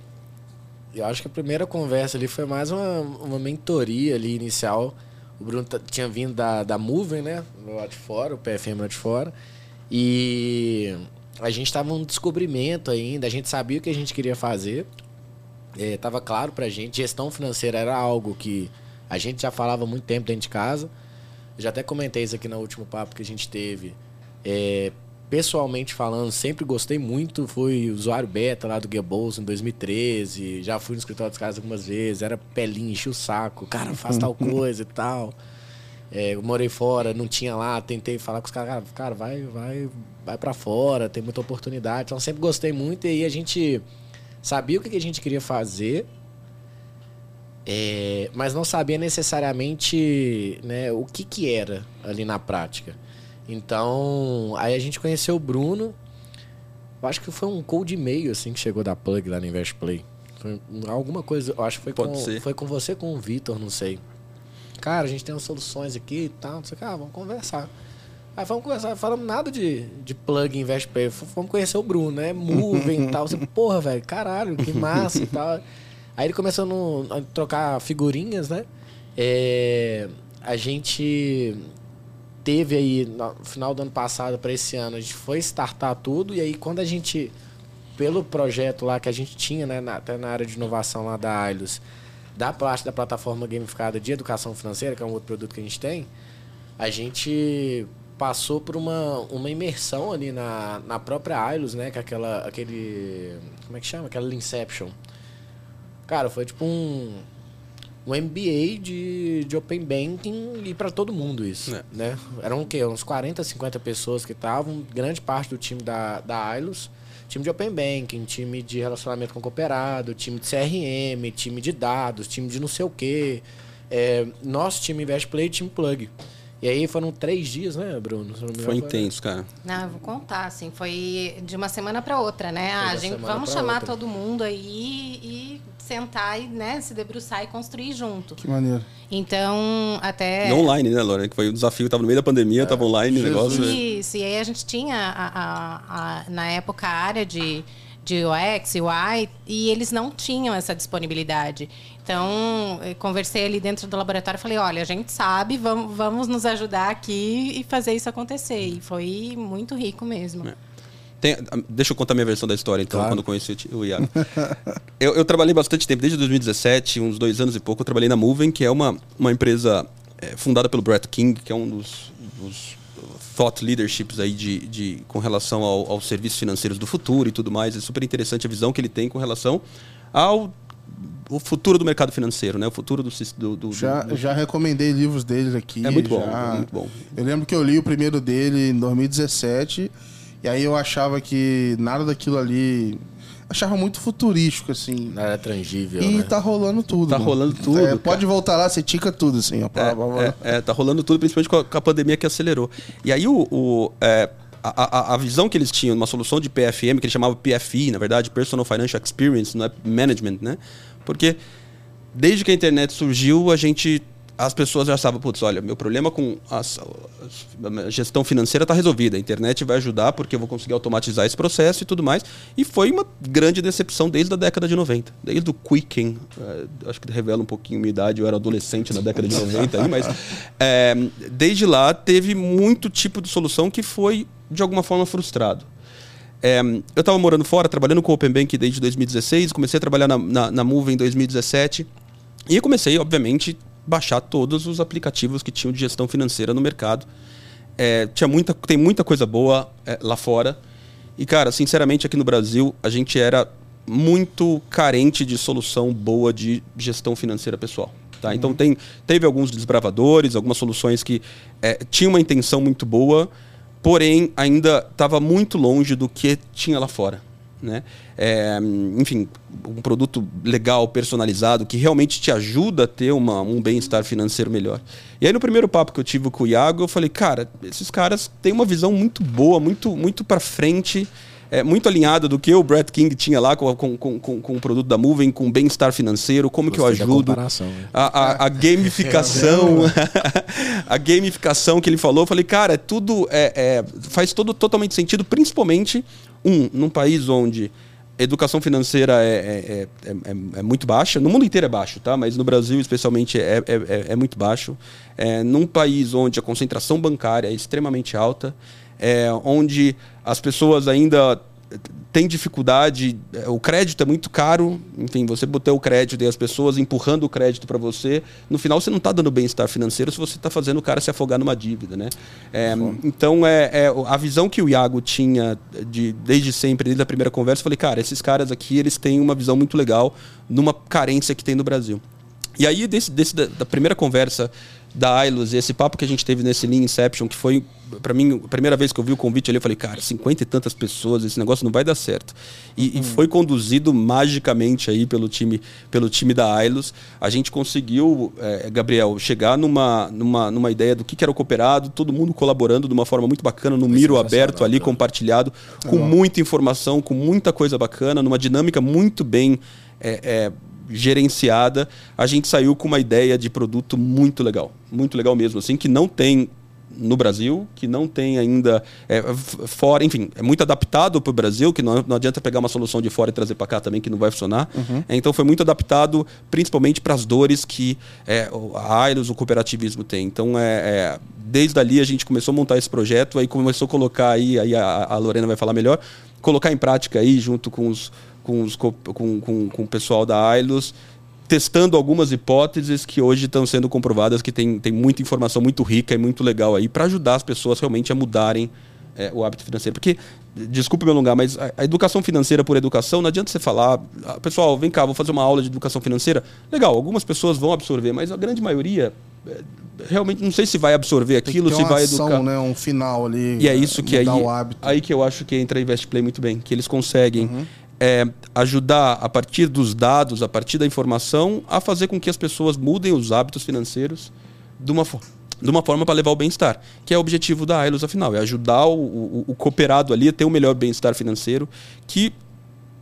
C: eu acho que a primeira conversa ali foi mais uma, uma mentoria ali inicial. O Bruno tinha vindo da, da Moving, né? Lá de fora, o PFM lá de fora. E a gente estava num descobrimento ainda, a gente sabia o que a gente queria fazer. É, tava claro pra gente, gestão financeira era algo que a gente já falava há muito tempo dentro de casa. Eu já até comentei isso aqui no último papo que a gente teve. É, pessoalmente falando, sempre gostei muito. Fui usuário beta lá do Goebbels em 2013. Já fui no escritório dos caras algumas vezes. Era pelinho, enchi o saco. Cara, faz tal coisa e tal. É, eu morei fora, não tinha lá. Tentei falar com os caras. Cara, cara vai, vai, vai para fora. Tem muita oportunidade. Então, sempre gostei muito. E aí a gente sabia o que a gente queria fazer. É, mas não sabia necessariamente né, o que, que era ali na prática. Então, aí a gente conheceu o Bruno. Acho que foi um cold e-mail assim que chegou da Plug lá no Invest Play. Foi alguma coisa, eu acho que foi
D: Pode
C: com,
D: ser.
C: foi com você com o Vitor, não sei. Cara, a gente tem umas soluções aqui e tal, não sei o que, ah, vamos conversar. Aí vamos conversar, falamos nada de, de plug Invest Play, f- fomos conhecer o Bruno, né? Moving e tal. Você, porra, velho, caralho, que massa e tal. Aí ele começou no- a trocar figurinhas, né? É, a gente teve aí, no final do ano passado para esse ano, a gente foi startar tudo, e aí quando a gente, pelo projeto lá que a gente tinha, né, na, até na área de inovação lá da Ailos, da parte da plataforma gamificada de educação financeira, que é um outro produto que a gente tem, a gente passou por uma, uma imersão ali na, na própria Ailos, né, que é aquela, aquele, como é que chama? Aquela Inception. Cara, foi tipo um, um MBA de, de Open Banking e para todo mundo isso,
D: É.
C: né? Eram o quê? Uns 40, 50 pessoas que estavam, grande parte do time da, da Ailos, time de Open Banking, time de relacionamento com cooperado, time de CRM, time de dados, time de não sei o quê. É, nosso time Invest Play e time Plug. E aí foram três dias, né, Bruno? Não
D: Foi intenso, cara.
B: Não, eu vou contar, assim, foi de uma semana para outra, né? Ah, a gente, vamos chamar
C: outra.
B: todo mundo aí e sentar e, né, se debruçar e construir junto.
A: Que maneiro.
B: Então, até...
D: E online, né, Lorena? Que foi o desafio. Tava no meio da pandemia, tava online o negócio.
B: Isso, e aí a gente tinha, a- a- a- na época, a área de, de UX, UI, e eles não tinham essa disponibilidade. Então, eu conversei ali dentro do laboratório e falei, olha, a gente sabe, vamos, vamos nos ajudar aqui e fazer isso acontecer. E foi muito rico mesmo.
D: Tem- deixa eu contar minha versão da história, então,
C: Claro.
D: quando eu conheci o Iago. eu, eu trabalhei bastante tempo, desde 2017, uns dois anos e pouco, eu trabalhei na Moving, que é uma, uma empresa é, fundada pelo Brett King, que é um dos, dos thought leaderships aí de, de, com relação ao- aos serviços financeiros do futuro e tudo mais. É super interessante a visão que ele tem com relação ao o futuro do mercado financeiro, né? O futuro do... do, do-
A: Já,
D: do-
A: já recomendei livros deles aqui.
D: É muito bom,
A: já-
D: é muito bom.
A: Eu lembro que eu li o primeiro dele em 2017. E aí eu achava que nada daquilo ali. Achava muito futurístico, assim.
C: Não era tangível,
A: E
C: né?
A: tá rolando tudo.
D: Tá
A: mano.
D: rolando tudo,
A: É, pode voltar lá, você tica tudo, assim. Ó, Pá, pá, pá.
D: É, é, tá rolando tudo, principalmente com a, com a pandemia que acelerou. E aí o, o, é, a, a- a visão que eles tinham, uma solução de PFM, que eles chamavam PFI, na verdade, Personal Financial Experience, não é Management, né? Porque desde que a internet surgiu, a gente. As pessoas já sabem, putz, olha, meu problema com as- a gestão financeira está resolvida. A internet vai ajudar porque eu vou conseguir automatizar esse processo e tudo mais. E foi uma grande decepção desde a década de 90. Desde o Quicken. eh, acho que revela um pouquiinho minha idade, eu era adolescente na década de 90, aí, mas eh, desde lá teve muito tipo de solução que foi, de alguma forma, frustrado. É, eu estava morando fora, trabalhando com o Open Bank desde 2016, comecei a trabalhar na, na, na Move em 2017 e comecei, obviamente, baixar todos os aplicativos que tinham de gestão financeira no mercado. É, tinha muita, tem muita coisa boa é, lá fora. E, cara, sinceramente, aqui no Brasil, a gente era muito carente de solução boa de gestão financeira pessoal. Tá? Então, tem, teve alguns desbravadores, algumas soluções que é, tinham uma intenção muito boa, porém, ainda estava muito longe do que tinha lá fora. Né? É, enfim, um produto legal, personalizado, que realmente te ajuda a ter uma, um bem-estar financeiro melhor. E aí, no primeiro papo que eu tive com o Iago, eu falei, cara, esses caras têm uma visão muito boa, muito, muito para frente. É, muito alinhada do que o Brad King tinha lá com, com, com, com o produto da Moving, com bem-estar financeiro, como Gostei que eu ajudo. Né? A, a, a, gamificação. a gamificação que ele falou, eu falei, cara, é tudo. É, é, faz todo totalmente sentido, principalmente, um, num país onde educação financeira é, é, é, é, muito baixa. No mundo inteiro é baixo, tá? mas no Brasil, especialmente, é, é, muito baixo. num país onde a concentração bancária é extremamente alta, onde as pessoas ainda tem dificuldade, é, o crédito é muito caro, enfim, você botou o crédito e as pessoas empurrando o crédito para você, no final você não está dando bem-estar financeiro se você está fazendo o cara se afogar numa dívida, né? É, então, é, é, a visão que o Iago tinha de, desde sempre, desde a primeira conversa, eu falei, cara, esses caras aqui, eles têm uma visão muito legal numa carência que tem no Brasil. E aí, desse, desse da, da primeira conversa da Ailos, esse papo que a gente teve nesse Lean Inception, que foi, para mim, a primeira vez que eu vi o convite ali, eu falei, cara, cinquenta e tantas pessoas, esse negócio não vai dar certo. E, uhum. e, foi conduzido magicamente aí pelo time, pelo time da Ailos. A gente conseguiu, é, Gabriel, chegar numa, numa, numa ideia do que, que era o cooperado, todo mundo colaborando de uma forma muito bacana, no miro aberto ali, compartilhado, com muita informação, com muita coisa bacana, numa dinâmica muito bem. É, é, gerenciada, a gente saiu com uma ideia de produto muito legal. Muito legal mesmo, assim, que não tem no Brasil, que não tem ainda é, fora, enfim, é muito adaptado para o Brasil, que não, não adianta pegar uma solução de fora e trazer para cá também, que não vai funcionar. Uhum. É, então foi muito adaptado, principalmente para as dores que é, a Airos, o cooperativismo tem. Então, é, é, desde ali a gente começou a montar esse projeto, aí começou a colocar aí, aí a, a Lorena vai falar melhor, colocar em prática aí junto com os com, os, com, com, com o pessoal da Ailos, testando algumas hipóteses que hoje estão sendo comprovadas, que tem, tem muita informação muito rica e muito legal aí, para ajudar as pessoas realmente a mudarem é, o hábito financeiro. Porque, desculpe me alongar, mas a, a, educação financeira por educação, não adianta você falar, ah, pessoal, vem cá, vou fazer uma aula de educação financeira. Legal, algumas pessoas vão absorver, mas a grande maioria é, realmente não sei se vai absorver aquilo, se vai ação, educar.
A: Né, um final ali.
D: E é isso que aí, aí que eu acho que entra a Investplay muito bem, que eles conseguem uhum é, ajudar a partir dos dados, a partir da informação, a fazer com que as pessoas mudem os hábitos financeiros de uma forma de uma forma para levar o bem-estar, que é o objetivo da Ailos, afinal, é ajudar o, o, o cooperado ali a ter um melhor bem-estar financeiro, que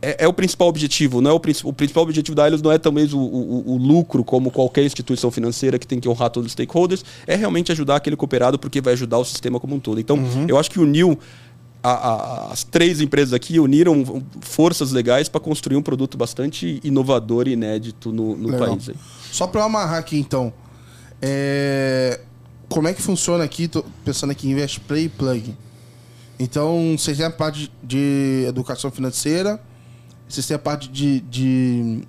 D: é, é, o principal objetivo. Não é o, o principal objetivo da Ailos não é talvez o, o, o, lucro, como qualquer instituição financeira que tem que honrar todos os stakeholders, é realmente ajudar aquele cooperado, porque vai ajudar o sistema como um todo. Então, uhum. eu acho que uniu a, a, as três empresas aqui uniram forças legais para construir um produto bastante inovador e inédito no, no país. Aí.
A: Só para eu amarrar aqui, então. É... Como é que funciona aqui? Tô pensando aqui em Invest Play e Plug. Então, vocês têm a parte de educação financeira, vocês têm a parte de, de,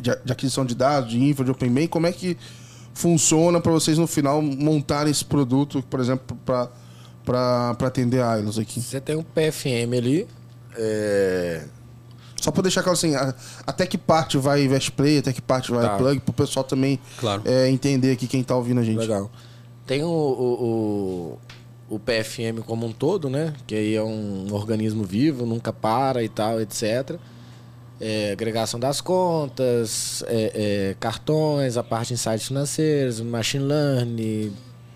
A: de aquisição de dados, de info, de Open Bank. Como é que funciona para vocês no final montarem esse produto, por exemplo, para para atender a Ailos aqui?
C: Você tem um PFM ali. É...
A: Só para deixar claro assim, até que parte vai Play, até que parte vai tá. Plug, para o pessoal também claro. é, entender aqui quem está ouvindo a gente.
C: Legal. Tem o, o, o, o, PFM como um todo, né? Que aí é um organismo vivo, nunca para e tal, etc. É, agregação das contas, é, é cartões, a parte de insights financeiros, machine learning,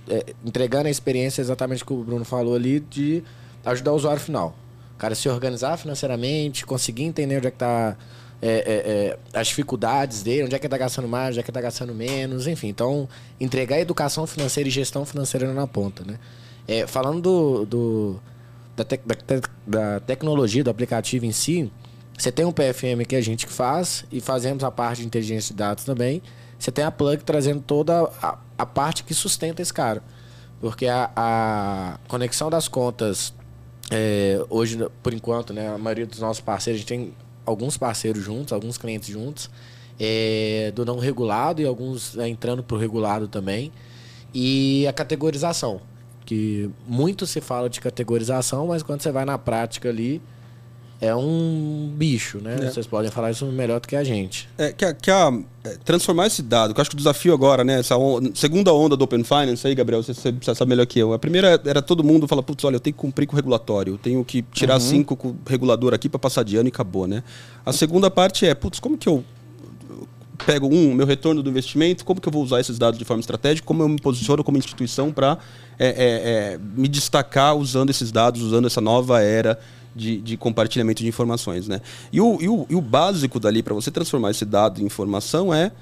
C: é, entregando a experiência exatamente que o Bruno falou ali de ajudar o usuário final. O cara se organizar financeiramente, conseguir entender onde é que está é, é, é, as dificuldades dele, onde é que está gastando mais, onde é que está gastando menos, enfim. Então, entregar educação financeira e gestão financeira na ponta, né? É, falando do, do da, te, da, da, tecnologia, do aplicativo em si, você tem um PFM que a gente faz e fazemos a parte de inteligência de dados também. Você tem a Plug trazendo toda a, a parte que sustenta esse cara. Porque a, a conexão das contas, é, hoje, por enquanto, né, a maioria dos nossos parceiros, a gente tem alguns parceiros juntos, alguns clientes juntos, é, do não regulado e alguns é, entrando para o regulado também. E a categorização, que muito se fala de categorização, mas quando você vai na prática ali, é um bicho, né? É. Vocês podem falar isso melhor do que a gente.
D: É, que a, que a é, transformar esse dado, que eu acho que o desafio agora, né? Essa onda, segunda onda do Open Finance aí, Gabriel, você, você sabe melhor que eu. A primeira era todo mundo falar, putz, olha, eu tenho que cumprir com o regulatório, eu tenho que tirar uhum. cinco com o regulador aqui para passar de ano e acabou, né? A segunda parte é, putz, como que eu pego um, meu retorno do investimento, como que eu vou usar esses dados de forma estratégica, como eu me posiciono como instituição para é, é, é, me destacar usando esses dados, usando essa nova era de, de compartilhamento de informações. Né? E, o, e, o, e o básico dali para você transformar esse dado em informação é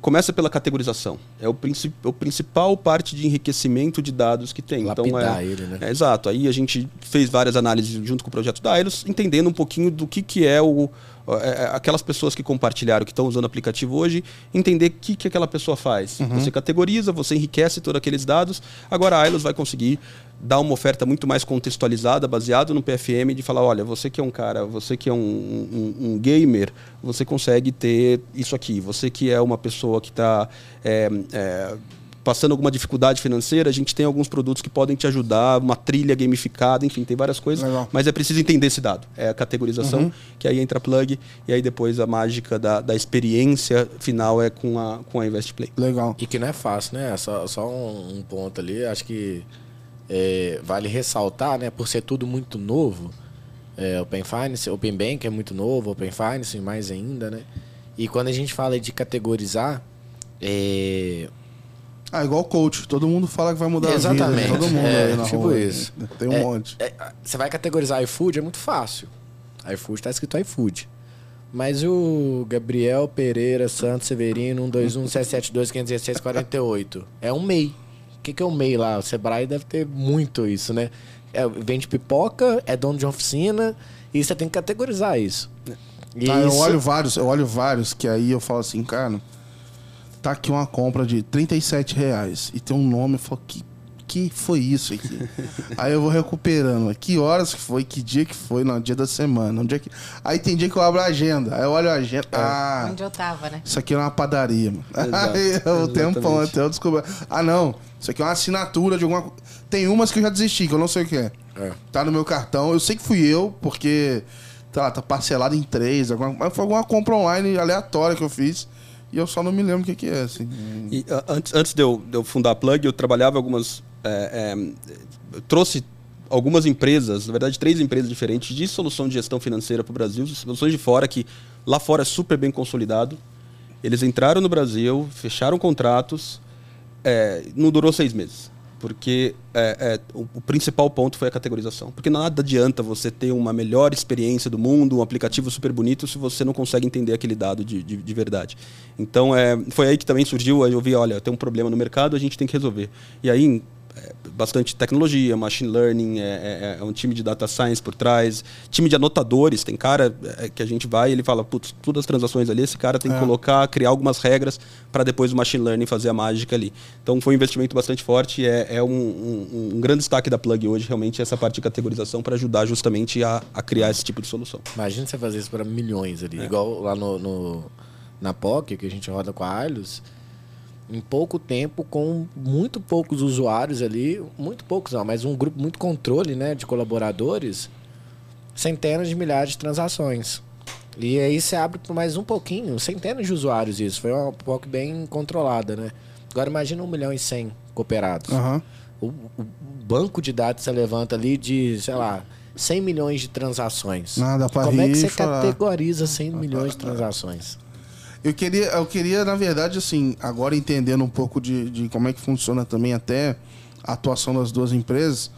D: começa pela categorização. É o, princip, o principal parte de enriquecimento de dados que tem.
C: Lapidar então é, ele, né?
D: É, exato. Aí a gente fez várias análises junto com o projeto da Ailos, entendendo um pouquinho do que, que é o é, é, aquelas pessoas que compartilharam, que estão usando o aplicativo hoje, entender o que, que aquela pessoa faz. Uhum. Você categoriza, você enriquece todos aqueles dados. Agora a Ailos vai conseguir dar uma oferta muito mais contextualizada, baseado no PFM, de falar, olha, você que é um cara, você que é um, um, um gamer, você consegue ter isso aqui. Você que é uma pessoa que está é, é, passando alguma dificuldade financeira, a gente tem alguns produtos que podem te ajudar, uma trilha gamificada, enfim, tem várias coisas. Legal. Mas é preciso entender esse dado. É a categorização, uhum. que aí entra plug, e aí depois a mágica da, da experiência final é com a, com a InvestPlay.
C: Legal. E que não é fácil, né? Só, só um, um ponto ali, acho que é, vale ressaltar, né, por ser tudo muito novo, é, Open Finance, Open Bank é muito novo, Open Finance mais ainda, né? E quando a gente fala de categorizar, é...
A: Ah, igual coach. Todo mundo fala que vai mudar
C: Exatamente.
A: a vida. Todo mundo
C: é,
A: aí na
C: tipo
A: rua.
C: isso.
A: Tem um
C: é,
A: monte.
C: É, você vai categorizar iFood, é muito fácil. iFood tá escrito iFood. Mas o Gabriel Pereira Santos Severino 121 772 516 48 é um MEI que, que é o MEI lá? O Sebrae deve ter muito isso, né? É, vende pipoca, é dono de oficina, e você tem que categorizar isso.
A: Tá, isso... eu olho vários, eu olho vários que aí eu falo assim, cara, tá aqui uma compra de 37 reais e tem um nome, eu falo, que, que foi isso aqui? aí eu vou recuperando, que horas que foi, que dia que foi, no dia da semana, onde é que... Aí tem dia que eu abro a agenda, aí eu olho a agenda, é. ah...
B: Onde eu tava, né?
A: Isso aqui é uma padaria, mano. Exato, aí o tempo até eu descobri, ah não... Isso aqui é uma assinatura de alguma Tem umas que eu já desisti, que eu não sei o que é. é. Tá no meu cartão. Eu sei que fui eu, porque tá, tá parcelado em três. Alguma... Mas foi alguma compra online aleatória que eu fiz. E eu só não me lembro o que, que é. Assim.
D: E, uh, antes antes de, eu, de eu fundar a Plug, eu trabalhava algumas. É, é, trouxe algumas empresas, na verdade, três empresas diferentes de solução de gestão financeira para o Brasil, soluções de fora que lá fora é super bem consolidado. Eles entraram no Brasil, fecharam contratos é, não durou seis meses. Porque é, é, o, o, principal ponto foi a categorização. Porque nada adianta você ter uma melhor experiência do mundo, um aplicativo super bonito, se você não consegue entender aquele dado de, de, de verdade. Então, é, foi aí que também surgiu, eu vi, olha, tem um problema no mercado, a gente tem que resolver. E aí, bastante tecnologia, machine learning, é, é, é, um time de data science por trás, time de anotadores. Tem cara é, que a gente vai e ele fala, putz, todas as transações ali, esse cara tem que é. colocar, criar algumas regras para depois o machine learning fazer a mágica ali. Então foi um investimento bastante forte, é, é um, um, um, grande destaque da Plug hoje, realmente, essa parte de categorização para ajudar justamente a, a, criar esse tipo de solução.
C: Imagina você fazer isso para milhões ali, igual lá no, no, na POC, que a gente roda com a Alus em pouco tempo, com muito poucos usuários ali, muito poucos não, mas um grupo muito controle né, de colaboradores, centenas de milhares de transações. E aí você abre por mais um pouquinho, centenas de usuários isso. Foi uma POC bem controlada, né? Agora imagina um milhão e cem cooperados.
A: Uhum.
C: O, o, banco de dados você levanta ali de, sei lá, 100 milhões de transações.
A: Nada pra
C: Como
A: rir,
C: é que você categoriza 100 milhões de transações?
A: Eu queria, eu queria, na verdade, assim, agora entendendo um pouco de, de como é que funciona também até a atuação das duas empresas,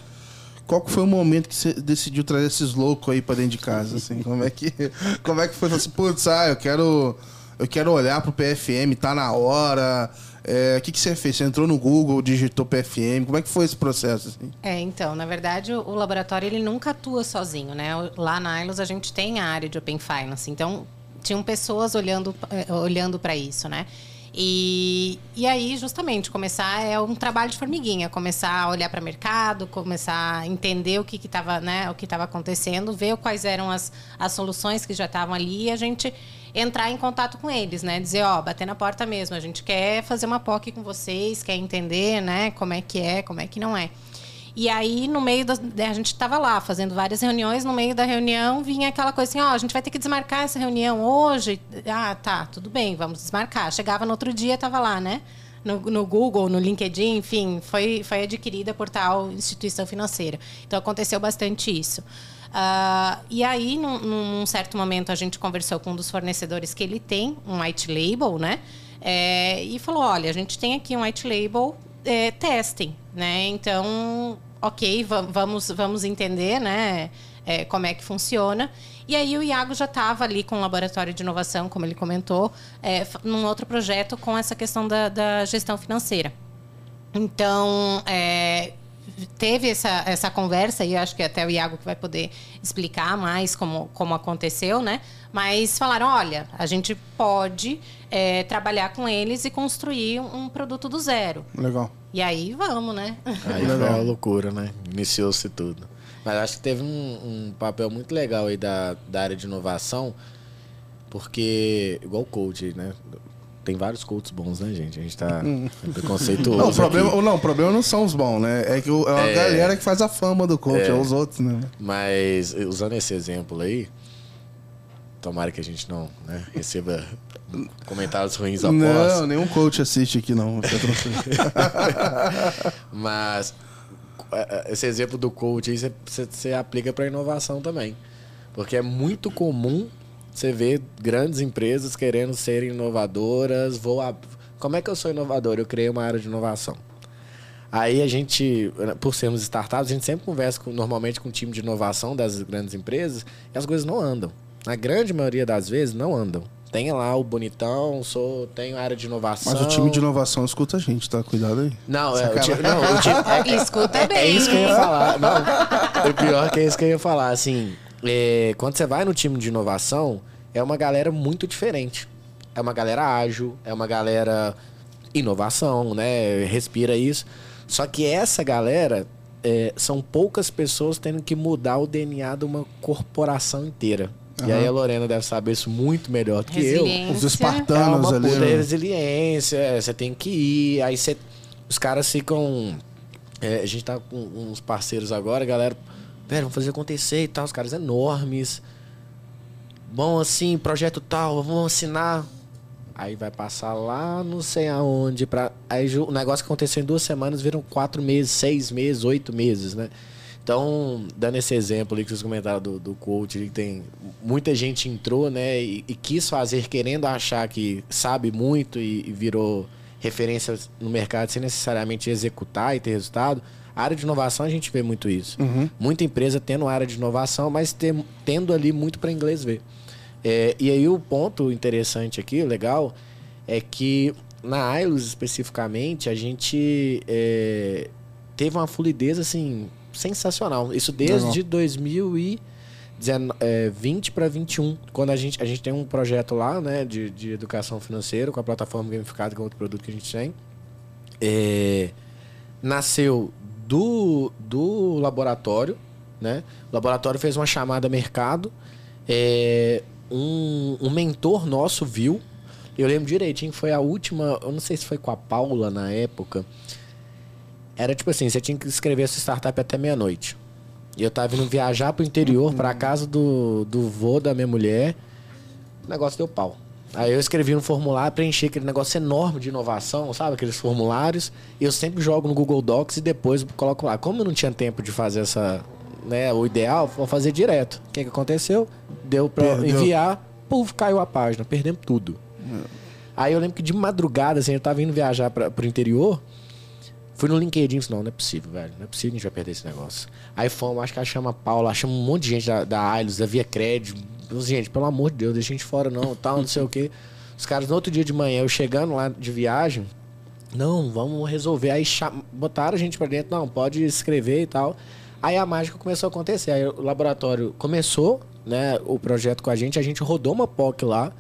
A: qual que foi o momento que você decidiu trazer esses loucos aí para dentro de casa, assim? Como é que, como é que foi? Assim, putz, ah, eu quero, eu quero olhar pro PFM, tá na hora. É, o que, que você fez? Você entrou no Google, digitou PFM, como é que foi esse processo? Assim?
B: É, então, na verdade, o, o laboratório ele nunca atua sozinho, né? Lá na ILOS a gente tem a área de Open Finance, então tinham pessoas olhando, eh, olhando para isso, né? E, e aí, justamente, começar é um trabalho de formiguinha, começar a olhar para o mercado, começar a entender o que estava né, o que acontecendo, ver quais eram as, as soluções que já estavam ali e a gente entrar em contato com eles, né? Dizer, ó, bater na porta mesmo, a gente quer fazer uma POC com vocês, quer entender, né, como é que é, como é que não é. E aí, no meio da. A gente estava lá fazendo várias reuniões, no meio da reunião vinha aquela coisa assim: ó, oh, a gente vai ter que desmarcar essa reunião hoje. Ah, tá, tudo bem, vamos desmarcar. Chegava no outro dia, estava lá, né? No, no, Google, no LinkedIn, enfim, foi, foi adquirida por tal instituição financeira. Então aconteceu bastante isso. Uh, e aí, num, num, certo momento, a gente conversou com um dos fornecedores que ele tem, um white label, né? É, e falou: olha, a gente tem aqui um white label é, testem, né? Então, ok, vamos, vamos entender, né? é, como é que funciona. E aí o Iago já estava ali com o laboratório de inovação, como ele comentou, é, num outro projeto com essa questão da, da gestão financeira. Então, é, teve essa, essa conversa, e acho que até o Iago que vai poder explicar mais como, como aconteceu, né? Mas falaram, olha, a gente pode é, trabalhar com eles e construir um produto do zero.
A: Legal.
B: E aí vamos, né?
C: Aí foi uma loucura, né? Iniciou-se tudo. Mas acho que teve um, um, papel muito legal aí da, da área de inovação, porque, igual o coach, né? Tem vários coaches bons, né, gente? A gente tá hum. preconceituoso.
A: Não, o problema, aqui. não, o problema não são os bons, né? É que o, é a é, galera que faz a fama do coach, é, é os outros, né?
C: Mas, usando esse exemplo aí, tomara que a gente não né, receba comentários ruins após.
A: Não, nenhum coach assiste aqui, não.
C: Mas é, é, esse exemplo do coach aí você, você aplica para inovação também. Porque é muito comum você ver grandes empresas querendo ser inovadoras. Vou a... Como é que eu sou inovador? Eu criei uma área de inovação. Aí a gente, por sermos startups, a gente sempre conversa com, normalmente com o time de inovação das grandes empresas e as coisas não andam. Na grande maioria das vezes não andam. Tem lá o bonitão, sou, tenho área de inovação.
A: Mas o time de inovação escuta a gente, tá? Cuidado aí.
C: Não, é, o time, não, o time,
B: é, escuta
C: é,
B: bem.
C: É isso que eu ia falar. Não, o pior que é isso que eu ia falar. Assim, é, quando você vai no time de inovação, é uma galera muito diferente. É uma galera ágil, é uma galera inovação, né? Respira isso. Só que essa galera é, são poucas pessoas tendo que mudar o DNA de uma corporação inteira. Uhum. E aí a Lorena deve saber isso muito melhor do que eu.
A: Os espartanos é uma ali.
C: Né? resiliência, é, você tem que ir. Aí você, os caras ficam. É, a gente tá com uns parceiros agora, galera. Pera, vamos fazer acontecer e tal. Os caras enormes. Bom, assim, projeto tal, vamos assinar. Aí vai passar lá não sei aonde. Pra... Aí o negócio que aconteceu em duas semanas viram quatro meses, seis meses, oito meses, né? Então, dando esse exemplo ali que vocês comentaram do, do coach, que tem muita gente entrou, né, e, e, quis fazer querendo achar que sabe muito e, e, virou referência no mercado sem necessariamente executar e ter resultado. A área de inovação a gente vê muito isso. Uhum. Muita empresa tendo área de inovação, mas ter, tendo ali muito para inglês ver. É, e aí o ponto interessante aqui, legal, é que na AILOS especificamente a gente é, teve uma fluidez assim sensacional. Isso desde 2020 para 21, quando a gente, a gente tem um projeto lá, né, de, de educação financeira com a plataforma gamificada, que é outro produto que a gente tem. É, nasceu do, do laboratório, né? O laboratório fez uma chamada mercado. É, um, um mentor nosso viu. Eu lembro direitinho, foi a última. Eu não sei se foi com a Paula na época era tipo assim, você tinha que escrever essa startup até meia-noite. E eu tava indo viajar pro interior, uhum. pra casa do, do vô da minha mulher. O negócio deu pau. Aí eu escrevi um formulário, preenchi aquele negócio enorme de inovação, sabe? Aqueles formulários. E eu sempre jogo no Google Docs e depois coloco lá. Como eu não tinha tempo de fazer essa. Né, o ideal, vou fazer direto. O que, que aconteceu? Deu pra Perdeu. enviar, puf, caiu a página, perdemos tudo. Uhum. Aí eu lembro que de madrugada, assim, eu tava indo viajar pra, pro interior. Fui no LinkedIn e disse, não, não é possível, velho. Não é possível que a gente vai perder esse negócio. Aí fomos, acho que ela chama Paula, chama um monte de gente da, da Ailos, da Via Crédito. Gente, pelo amor de Deus, deixa a gente fora não, tal, não sei o quê. Os caras, no outro dia de manhã, eu chegando lá de viagem, não, vamos resolver. Aí botaram a gente pra dentro, não, pode escrever e tal. Aí a mágica começou a acontecer. Aí o laboratório começou, né, o projeto com a gente. A gente rodou uma POC lá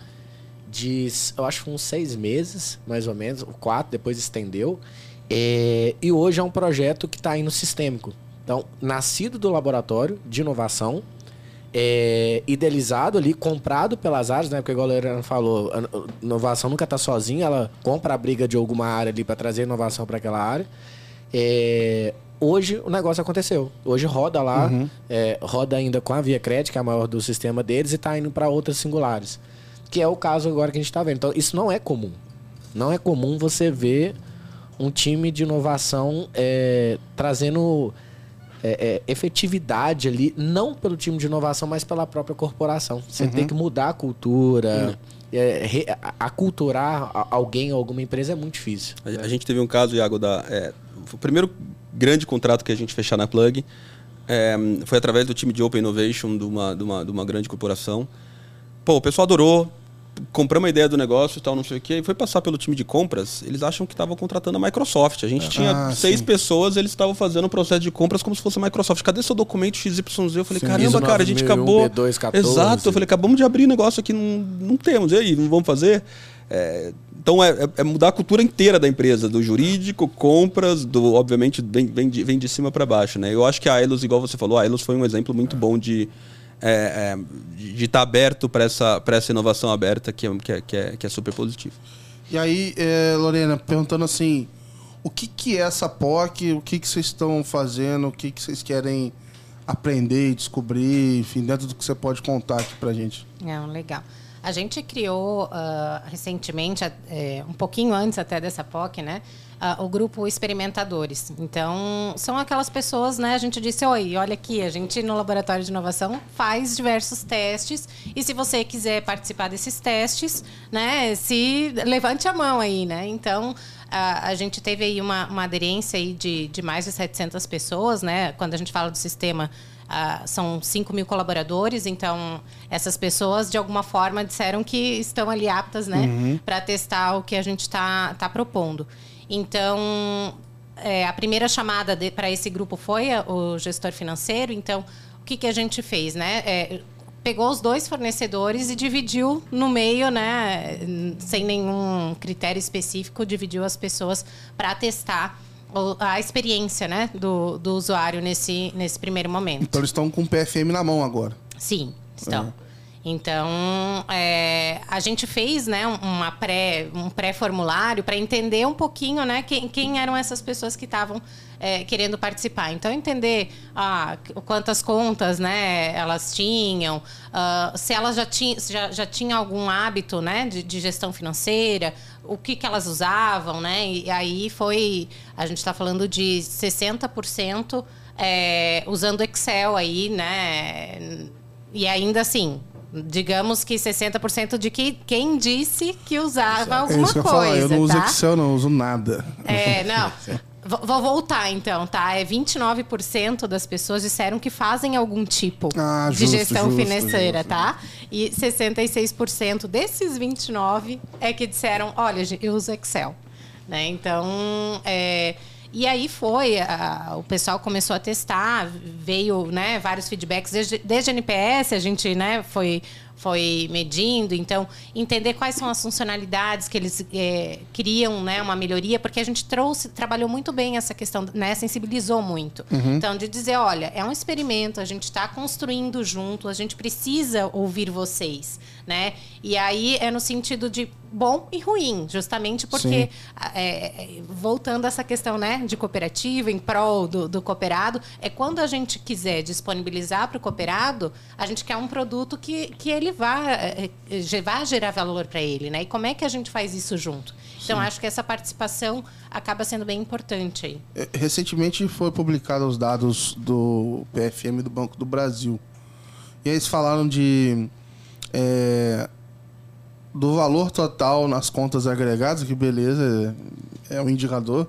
C: de, eu acho, uns seis meses, mais ou menos, quatro, depois estendeu. É, e hoje é um projeto que está indo sistêmico. Então, nascido do laboratório de inovação, é, idealizado ali, comprado pelas áreas, né? Porque igual a Lorena falou, a inovação nunca está sozinha, ela compra a briga de alguma área ali para trazer inovação para aquela área. É, hoje o negócio aconteceu. Hoje roda lá, uhum. é, roda ainda com a Via Credit, que é a maior do sistema deles, e está indo para outras singulares. Que é o caso agora que a gente está vendo. Então, isso não é comum. Não é comum você ver um time de inovação é, trazendo é, é, efetividade ali, não pelo time de inovação, mas pela própria corporação. Você uhum. tem que mudar a cultura. Uhum. É, re, aculturar alguém ou alguma empresa é muito difícil.
D: A, a gente teve um caso, Iago, da, é, o primeiro grande contrato que a gente fechar na Plug É, foi através do time de Open Innovation de uma, de uma, de uma grande corporação. Pô, o pessoal adorou, compramos a ideia do negócio e tal, não sei o quê, e foi passar pelo time de compras, eles acham que estavam contratando a Microsoft. A gente tinha
A: Ah,
D: seis
A: sim.
D: pessoas, eles estavam fazendo o processo de compras como se fosse a Microsoft. Cadê seu documento XYZ? Eu falei,
A: Sim.
D: caramba, cara, a gente
C: 9001,
D: acabou.
C: B214.
D: Exato, eu falei, acabamos de abrir negócio aqui, não, não temos. E aí, não vamos fazer? É, então é, é- é mudar a cultura inteira da empresa, do jurídico, compras, do obviamente vem, vem, de, vem de cima para baixo, né? Eu acho que a Elos, igual você falou, a Elos foi um exemplo muito bom de é, é, de estar aberto para essa, pra essa inovação aberta que é, que é, que é, que é super positivo.
A: E aí, é, Lorena, perguntando assim, o que, que é essa POC, o que, que vocês estão fazendo, o que, que vocês querem aprender e descobrir, enfim, dentro do que você pode contar aqui pra gente.
B: Não, legal. A gente criou ah, recentemente, eh, um pouquinho antes até dessa POC, né? O grupo Experimentadores. Então, são aquelas pessoas, né? A gente disse, oi, olha aqui, a gente no Laboratório de Inovação faz diversos testes. E se você quiser participar desses testes, né? Se levante a mão aí, né? Então, a, a gente teve aí uma, uma aderência aí de, de mais de 700 pessoas, né? Quando a gente fala do sistema, ah, são 5 mil colaboradores, então essas pessoas de alguma forma disseram que estão ali aptas, né, para testar o que a gente está tá propondo. Então, é, a primeira chamada para esse grupo foi a- o gestor financeiro. Então, o que, que a gente fez, né? É, pegou os dois fornecedores e dividiu no meio, né, sem nenhum critério específico, dividiu as pessoas para testar a experiência, né, do, do usuário nesse, nesse primeiro momento.
A: Então eles estão com o PFM na mão agora.
B: Sim, estão. Então, é, a gente fez né, uma pré, um pré-formulário para entender um pouquinho né, quem, quem eram essas pessoas que estavam é, querendo participar. Então, entender ah, quantas contas né, elas tinham, ah, se elas já, tinham já, já tinham algum hábito né, de, de gestão financeira, o que, que elas usavam. Né? E aí foi, a gente está falando de 60% é, usando Excel aí, né? E ainda assim, digamos que 60% de que, quem disse que usava
A: é
B: alguma
A: isso que eu
B: coisa.
A: falar. Eu não uso
B: tá?
A: Excel, não, uso nada.
B: É, não. Vou voltar então, tá? É 29% das pessoas disseram que fazem algum tipo
A: Ah,
B: de
A: justo,
B: gestão
A: justo,
B: financeira,
A: justo.
B: tá? E 66% desses 29 é que disseram, olha, gente, eu uso Excel, né? Então, é, e aí foi, a- o pessoal começou a testar, veio, né, vários feedbacks desde, desde a NPS, a gente, né, foi foi medindo, então entender quais são as funcionalidades que eles é, criam, né, uma melhoria, porque a gente trouxe, trabalhou muito bem essa questão, né, sensibilizou muito. Então de dizer, olha, é um experimento, a gente está construindo junto, a gente precisa ouvir vocês, né? E aí é no sentido de bom e ruim, justamente porque é, voltando a essa questão, né, de cooperativa em prol do, do cooperado, é quando a gente quiser disponibilizar para o cooperado, a gente quer um produto que, que ele vá, é, é, vá gerar valor para ele, né? E como é que a gente faz isso junto? Então, acho que essa participação acaba sendo bem importante aí.
A: É, Recentemente foi publicado os dados do PFM do Banco do Brasil. E eles falaram de é, do valor total nas contas agregadas, que beleza, é um indicador.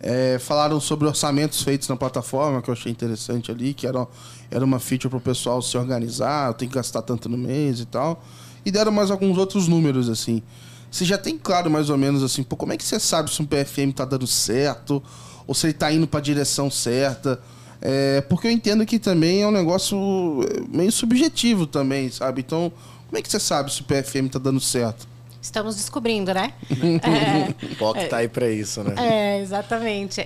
A: É, falaram sobre orçamentos feitos na plataforma, que eu achei interessante ali, que era, era uma feature para o pessoal se organizar, tem que gastar tanto no mês e tal. E deram mais alguns outros números, assim. Você já tem claro mais ou menos assim, pô, como é que você sabe se um PFM tá dando certo, ou se ele tá indo para a direção certa? É, porque eu entendo que também é um negócio é, meio subjetivo também, sabe? Então, como é que você sabe se o PFM tá dando certo?
B: Estamos descobrindo, né?
C: O POC tá aí pra isso, né?
B: É, exatamente. É,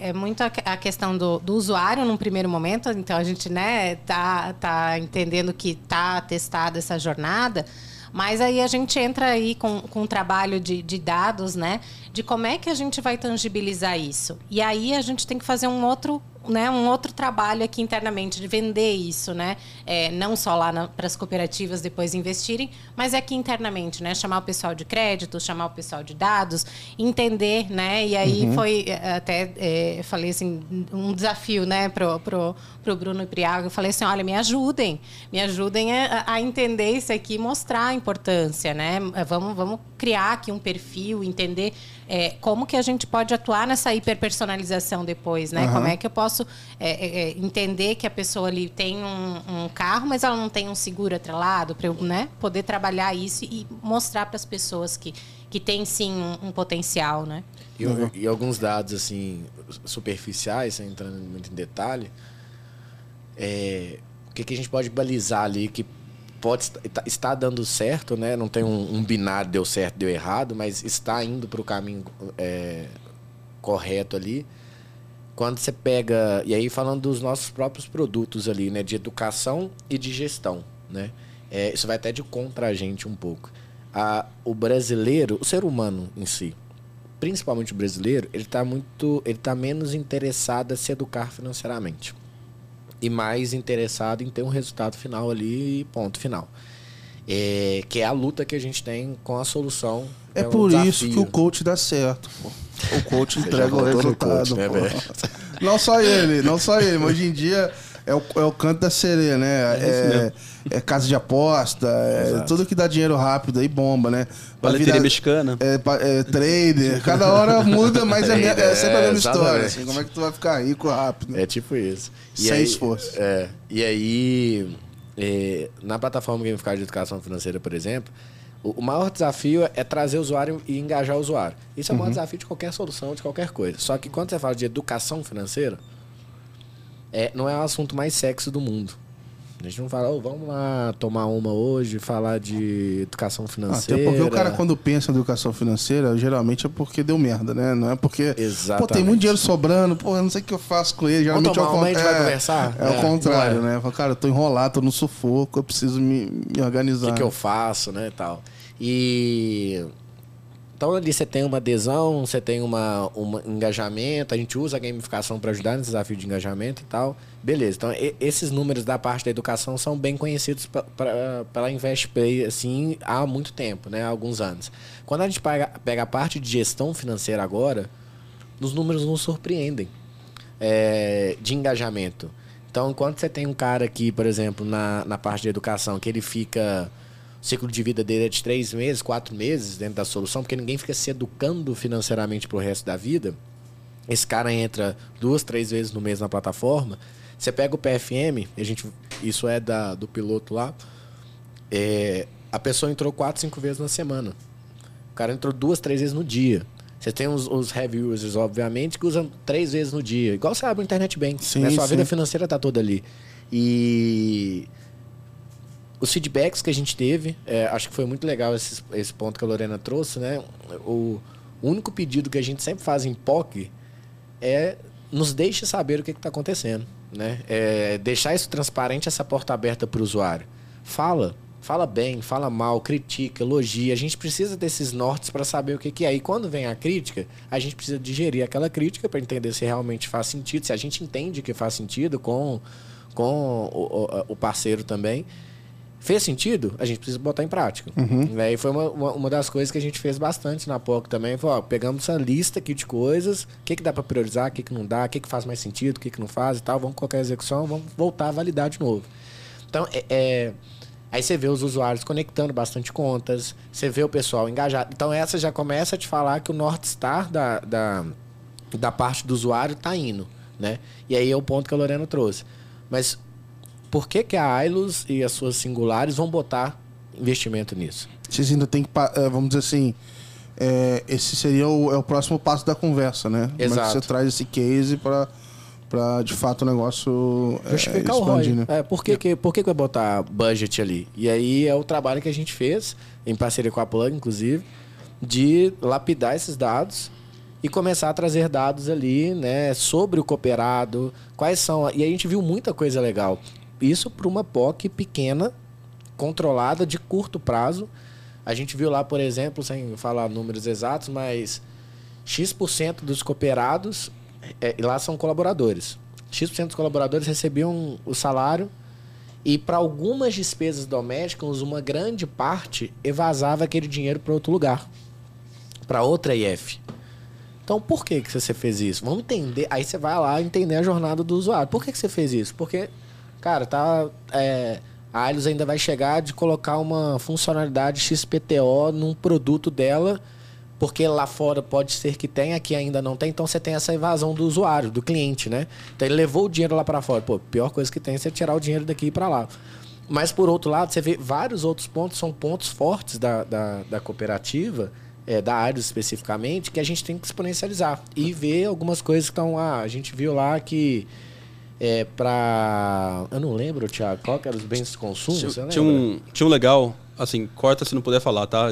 B: é, é muito a, a questão do, do usuário num primeiro momento. Então, a gente né, tá, tá entendendo que tá testada essa jornada. Mas aí a gente entra aí com, com um trabalho de, de dados, né? De como é que a gente vai tangibilizar isso. E aí a gente tem que fazer um outro, né, um outro trabalho aqui internamente, de vender isso, né? É, não só lá para as cooperativas depois investirem, mas aqui internamente, né? Chamar o pessoal de crédito, chamar o pessoal de dados, entender, né? E aí foi é, até é, falei assim, um desafio, né, pro, pro, pro Bruno e pro Iago. Eu falei assim, olha, me ajudem, me ajudem a, a entender isso aqui, mostrar a importância, né? Vamos, vamos criar aqui um perfil, entender é, como que a gente pode atuar nessa hiperpersonalização depois, né?
A: Uhum.
B: Como é que eu posso é, é, é, entender que a pessoa ali tem um, um, carro, mas ela não tem um seguro atrelado para eu né, poder trabalhar isso e mostrar para as pessoas que, que tem sim um, um potencial, né?
C: E, uhum. e, alguns dados assim superficiais, sem entrando muito em detalhe, é, o que, que a gente pode balizar ali que pode estar dando certo, né? Não tem um, um, binário deu certo, deu errado, mas está indo para o caminho é, correto ali. Quando você pega e aí falando dos nossos próprios produtos ali, né? De educação e de gestão, né? É, isso vai até de contra a gente um pouco. A, o brasileiro, o ser humano em si, principalmente o brasileiro, ele está muito, ele tá menos interessado a se educar financeiramente e mais interessado em ter um resultado final ali e ponto final. É, que é a luta que a gente tem com a solução.
A: É, é por isso que o coach dá certo. Pô. O coach entrega o resultado. Coach, né, não só ele, não só ele. Mas hoje em dia é o, é o canto da sereia, né? É, é, é casa de aposta, é tudo que dá dinheiro rápido aí bomba, né?
D: Paleteria mexicana.
A: É, é, trader. Cada hora muda, mas é, é, sempre a mesma história. Assim, como é que tu vai ficar rico rápido?
C: É tipo isso.
A: E Sem aí, esforço.
C: É, e aí, é, na plataforma Gamificada de Educação Financeira, por exemplo, o, maior desafio é trazer o usuário e engajar o usuário. Isso é o maior uhum. desafio de qualquer solução, de qualquer coisa. Só que quando você fala de educação financeira, é, não é o assunto mais sexy do mundo. A gente não fala, oh, vamos lá tomar uma hoje, falar de educação financeira.
A: Até porque o cara, quando pensa em educação financeira, geralmente é porque deu merda, né? Não é porque.
C: Exatamente.
A: Pô, tem muito dinheiro sobrando, pô, eu não sei o que eu faço com ele.
C: Geralmente
A: vamos
C: tomar
A: é,
C: uma, a gente é, vai conversar?
A: É, é o contrário, né? Fala, cara, eu tô enrolado, tô no sufoco, eu preciso me, me organizar.
C: O que, que eu faço, né? Tal. E então ali você tem uma adesão, você tem uma, um engajamento, a gente usa a gamificação para ajudar nesse desafio de engajamento e tal. Beleza, então e, esses números da parte da educação são bem conhecidos pela InvestPay assim, há muito tempo, né? há alguns anos. Quando a gente pega, pega a parte de gestão financeira agora, os números nos surpreendem é, de engajamento. Então, enquanto você tem um cara aqui, por exemplo, na, na parte de educação, que ele fica ciclo de vida dele é de três meses, quatro meses dentro da solução, porque ninguém fica se educando financeiramente pro resto da vida. Esse cara entra duas, três vezes no mês na plataforma. Você pega o PFM, a gente, isso é da, do piloto lá. É, a pessoa entrou quatro, cinco vezes na semana. O cara entrou duas, três vezes no dia. Você tem os, os heavy users, obviamente, que usam três vezes no dia. Igual você abre o Internet Bank. Sim, né? Sua sim. vida financeira tá toda ali. E os feedbacks que a gente teve, é, acho que foi muito legal esse, esse ponto que a Lorena trouxe, né? O único pedido que a gente sempre faz em POC é nos deixe saber o que está acontecendo, né? É deixar isso transparente, essa porta aberta para o usuário. Fala, fala bem, fala mal, critica, elogia. A gente precisa desses nortes para saber o que, que é. E quando vem a crítica, a gente precisa digerir aquela crítica para entender se realmente faz sentido, se a gente entende que faz sentido com, com o, o parceiro também. Fez sentido? A gente precisa botar em prática. Uhum. Né? E foi uma, uma, uma, das coisas que a gente fez bastante na POC também. Foi, ó, pegamos essa lista aqui de coisas, o que, que dá para priorizar, o que, que não dá, o que, que faz mais sentido, o que, que não faz e tal. Vamos colocar a execução, vamos voltar a validar de novo. Então, é, é, aí você vê os usuários conectando bastante contas, você vê o pessoal engajado. Então, essa já começa a te falar que o North Star da, da, da parte do usuário está indo. Né? E aí é o ponto que a Lorena trouxe. Mas por que, que a Ailus e as suas singulares vão botar investimento nisso?
A: Vocês ainda tem que, eh, vamos dizer assim, é, esse seria o, é o próximo passo da conversa, né?
C: Exato.
A: Como é você traz esse case para para de fato o negócio
C: é, Justificar expandir, o ROI. Né? É, por que, que, por que, que vai botar budget ali? E aí é o trabalho que a gente fez, em parceria com a Plug, inclusive, de lapidar esses dados e começar a trazer dados ali, né, sobre o cooperado, quais são. E a gente viu muita coisa legal. Isso para uma POC pequena, controlada, de curto prazo. A gente viu lá, por exemplo, sem falar números exatos, mas X% dos cooperados, é, lá são colaboradores. X% dos colaboradores recebiam o salário e para algumas despesas domésticas, uma grande parte evasava aquele dinheiro para outro lugar, para outra IF. Então, por que, que você fez isso? Vamos entender. Aí você vai lá entender a jornada do usuário. Por que, que você fez isso? Porque Cara, tá. É, a Alios ainda vai chegar de colocar uma funcionalidade XPTO num produto dela porque lá fora pode ser que tenha, aqui ainda não tem, então você tem essa evasão do usuário, do cliente, né? Então ele levou o dinheiro lá para fora. Pô, pior coisa que tem é você tirar o dinheiro daqui para lá. Mas por outro lado, você vê vários outros pontos, são pontos fortes da, da, da cooperativa, é, da área especificamente, que a gente tem que exponencializar. E ver algumas coisas que estão lá. A gente viu lá que é, para Eu não lembro, Thiago, qual que eram os bens de consumo?
D: Tinha, tinha um, tinha um legal assim, corta se não puder falar, tá?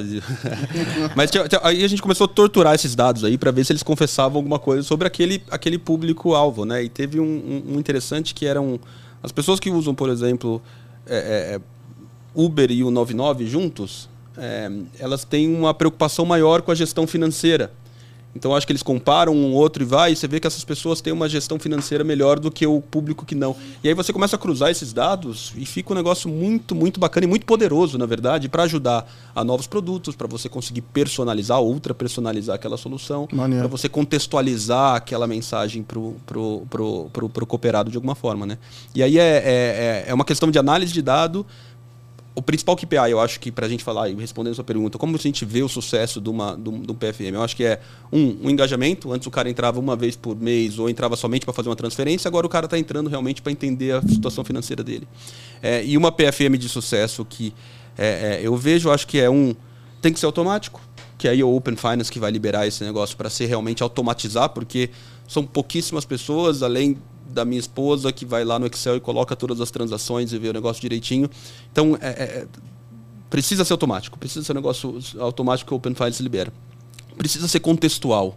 D: Mas tinha, tinha, aí a gente começou a torturar esses dados aí para ver se eles confessavam alguma coisa sobre aquele, aquele público-alvo, né? E teve um, um, um, interessante que eram as pessoas que usam, por exemplo, é, é, é Uber e o 99 juntos, é, elas têm uma preocupação maior com a gestão financeira. Então acho que eles comparam um outro e vai, e você vê que essas pessoas têm uma gestão financeira melhor do que o público que não. E aí você começa a cruzar esses dados e fica um negócio muito, muito bacana e muito poderoso, na verdade, para ajudar a novos produtos, para você conseguir personalizar, ultra personalizar aquela solução, para você contextualizar aquela mensagem para o pro, pro, pro, pro, cooperado de alguma forma. Né? E aí é, é, é, é uma questão de análise de dado o principal KPI, eu acho que para a gente falar e respondendo a sua pergunta, como a gente vê o sucesso de, uma, de, um, de um PFM? Eu acho que é, um, um engajamento. Antes o cara entrava uma vez por mês ou entrava somente para fazer uma transferência, agora o cara está entrando realmente para entender a situação financeira dele. É, e uma PFM de sucesso que é, é, eu vejo, acho que é um. Tem que ser automático, que aí é o Open Finance que vai liberar esse negócio para ser realmente automatizar, porque são pouquíssimas pessoas, além da minha esposa que vai lá no Excel e coloca todas as transações e vê o negócio direitinho. Então, é, é, é precisa ser automático. Precisa ser um negócio automático que o Open Files libera. Precisa ser contextual.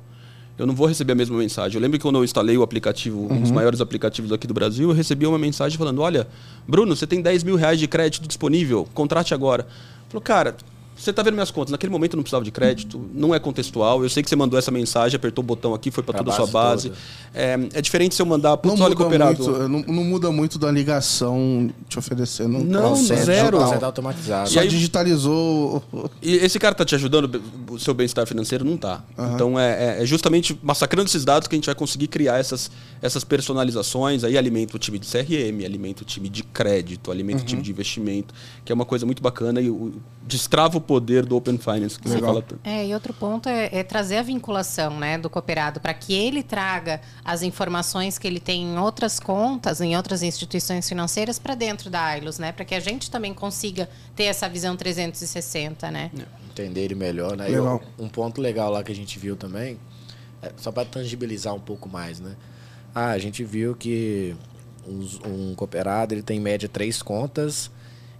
D: Eu não vou receber a mesma mensagem. Eu lembro que quando eu instalei o aplicativo, uhum. um dos uhum. maiores aplicativos aqui do Brasil, eu recebi uma mensagem falando: Olha, Bruno, você tem 10 mil reais de crédito disponível, contrate agora. Falou, cara, você está vendo minhas contas. Naquele momento eu não precisava de crédito, não é contextual. Eu sei que você mandou essa mensagem, apertou o botão aqui, foi para toda a sua base. É, é, diferente se eu mandar para o
A: cooperador. Muito, não, não, muda muito da ligação te oferecendo.
D: Não, não zero.
C: Você tá automatizado.
A: Só aí, digitalizou.
D: E esse cara está te ajudando o seu bem-estar financeiro? Não está. Uhum. Então é, é, é, justamente massacrando esses dados que a gente vai conseguir criar essas, essas personalizações. Aí alimenta o time de CRM, alimenta o time de crédito, alimenta uhum. o time de investimento, que é uma coisa muito bacana e o, destrava o poder do Open Finance que Legal. você fala tanto.
B: É, e outro ponto é, é trazer a vinculação né, do cooperado para que ele traga as informações que ele tem em outras contas, em outras instituições financeiras para dentro da Ailos, né? Para que a gente também consiga ter essa visão 360, né? É.
C: Entender ele melhor, né? Eu, um ponto legal lá que a gente viu também, é, só para tangibilizar um pouco mais, né? Ah, a gente viu que um, um cooperado ele tem em média três contas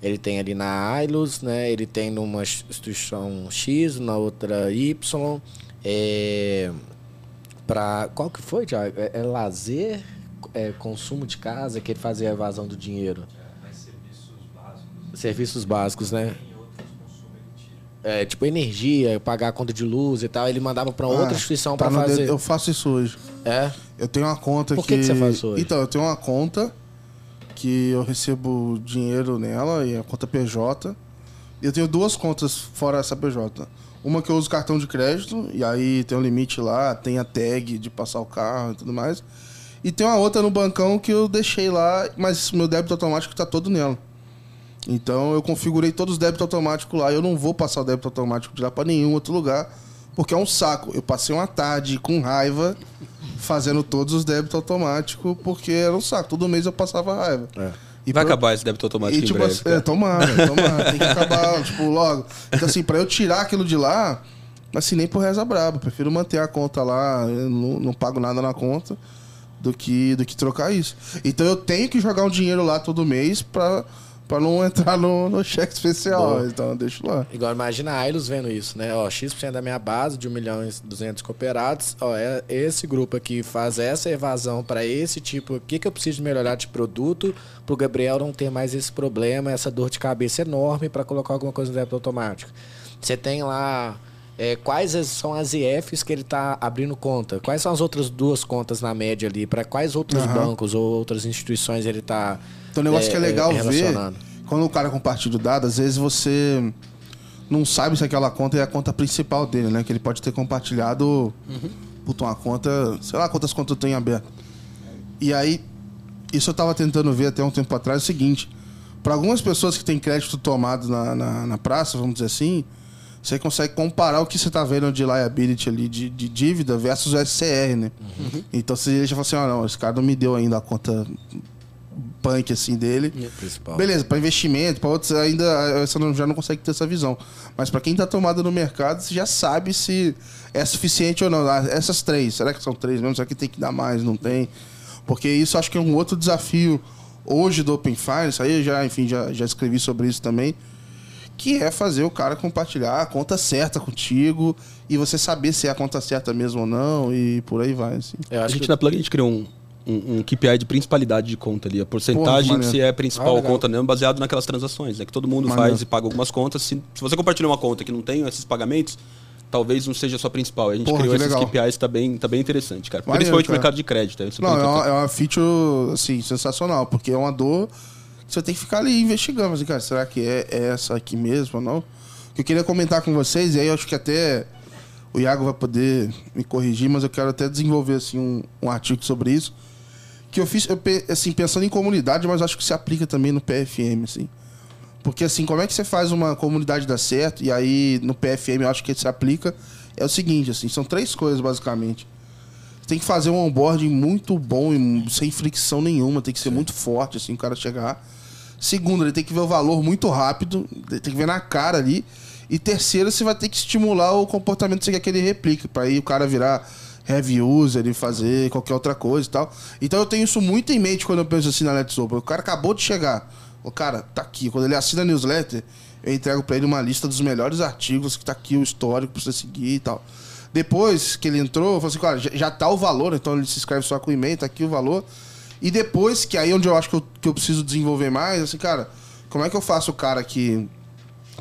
C: ele tem ali na Ailos, né? Ele tem numa instituição X, na outra Y. É, para qual que foi, Tiago? É, é, lazer, é, consumo de casa, que ele fazia a evasão do dinheiro. É, serviços básicos. Serviços básicos, né? É, tipo energia, pagar a conta de luz e tal, ele mandava para outra ah, instituição tá para fazer. Dedo,
A: eu faço isso hoje.
C: É?
A: Eu tenho uma conta
C: Por que, que, que você faz hoje?
A: Então, eu tenho uma conta que eu recebo dinheiro nela e a conta PJ. Eu tenho duas contas fora essa PJ. Uma que eu uso cartão de crédito, e aí tem um limite lá, tem a tag de passar o carro e tudo mais. E tem uma outra no bancão que eu deixei lá, mas meu débito automático está todo nela. Então eu configurei todos os débitos automáticos lá. Eu não vou passar o débito automático de lá para nenhum outro lugar, porque é um saco. Eu passei uma tarde com raiva fazendo todos os débitos automáticos, porque era um saco. Todo mês eu passava raiva. É.
D: E vai pra... acabar esse débito automático e,
A: tipo,
D: breve.
A: É, tomara, tomara. tem que acabar, tipo, logo. Então, assim, pra eu tirar aquilo de lá, assim, nem por reza braba. Prefiro manter a conta lá, não, não pago nada na conta, do que, do que trocar isso. Então eu tenho que jogar um dinheiro lá todo mês pra Pra não entrar no, no cheque especial. Boa. Então, deixa lá.
C: Igual, imagina a Ailos vendo isso, né? Ó, X% da minha base de 1 milhão e 200 cooperados. Ó, é esse grupo aqui faz essa evasão para esse tipo. O que, que eu preciso melhorar de produto pro Gabriel não ter mais esse problema, essa dor de cabeça enorme para colocar alguma coisa no débito automático. Você tem lá. É, quais são as IFs que ele está abrindo conta? Quais são as outras duas contas na média ali? Para quais outros uhum. bancos ou outras instituições ele está
A: então, um negócio é, que é legal é ver, quando o cara compartilha o dado, às vezes você não sabe se aquela conta é a conta principal dele, né? Que ele pode ter compartilhado, uhum. puta, uma conta, sei lá quantas contas eu tenho aberto. E aí, isso eu tava tentando ver até um tempo atrás, é o seguinte, para algumas pessoas que têm crédito tomado na, na, na praça, vamos dizer assim, você consegue comparar o que você tá vendo de liability ali, de, de dívida, versus o SCR, né?
C: Uhum.
A: Então você já fala assim, ah, não, esse cara não me deu ainda a conta punk assim dele.
C: Principal.
A: Beleza, para investimento, para outros ainda você não, já não consegue ter essa visão. Mas para quem tá tomado no mercado, você já sabe se é suficiente ou não. Ah, Essas três, será que são três mesmo? Será que tem que dar mais? Não tem? Porque isso acho que é um outro desafio hoje do Open Finance. Aí eu já, enfim, já, já escrevi sobre isso também. Que é fazer o cara compartilhar a conta certa contigo e você saber se é a conta certa mesmo ou não e por aí vai. Assim.
C: Eu
D: A gente
C: que
D: na Plug a gente criou um, um, um KPI de principalidade de conta ali. A porcentagem se é principal
C: Ah,
D: conta mesmo, baseado naquelas transações. Né? Que todo mundo
A: Maneiro.
D: faz e paga algumas contas. Se, se você compartilha uma conta que não tem esses pagamentos, talvez não seja a sua principal. A gente
A: Porra,
D: criou esses
A: legal.
D: KPIs, tá bem, tá bem interessante, cara.
A: Maneiro,
D: Principalmente
A: cara.
D: no mercado de crédito. É,
A: Não, é uma, é uma feature, assim, sensacional, porque é uma dor que você tem que ficar ali investigando. Assim, cara, será que é essa aqui mesmo ou não? O que eu queria comentar com vocês, e aí eu acho que até o Iago vai poder me corrigir, mas eu quero até desenvolver, assim, um, um artigo sobre isso. Que eu fiz, eu, assim, pensando em comunidade, mas acho que se aplica também no PFM, assim. Porque, assim, como é que você faz uma comunidade dar certo? E aí, no PFM, eu acho que se aplica. É o seguinte, assim, são três coisas, basicamente. Você tem que fazer um onboarding muito bom e sem fricção nenhuma. Tem que ser muito forte, assim, o cara chegar. Segundo, ele tem que ver o valor muito rápido. Tem que ver na cara ali. E terceiro, você vai ter que estimular o comportamento que você quer que ele replique. Pra aí o cara virar heavy user e fazer qualquer outra coisa e tal. Então eu tenho isso muito em mente quando eu penso assim na Let's Open. O cara acabou de chegar. O cara tá aqui. Quando ele assina a newsletter, eu entrego pra ele uma lista dos melhores artigos, que tá aqui o histórico pra você seguir e tal. Depois que ele entrou, eu falei assim, cara, já, tá o valor, então ele se inscreve só com e-mail, tá aqui o valor. E depois, que aí é onde eu acho que eu, que eu preciso desenvolver mais, assim, cara, como é que eu faço o cara que.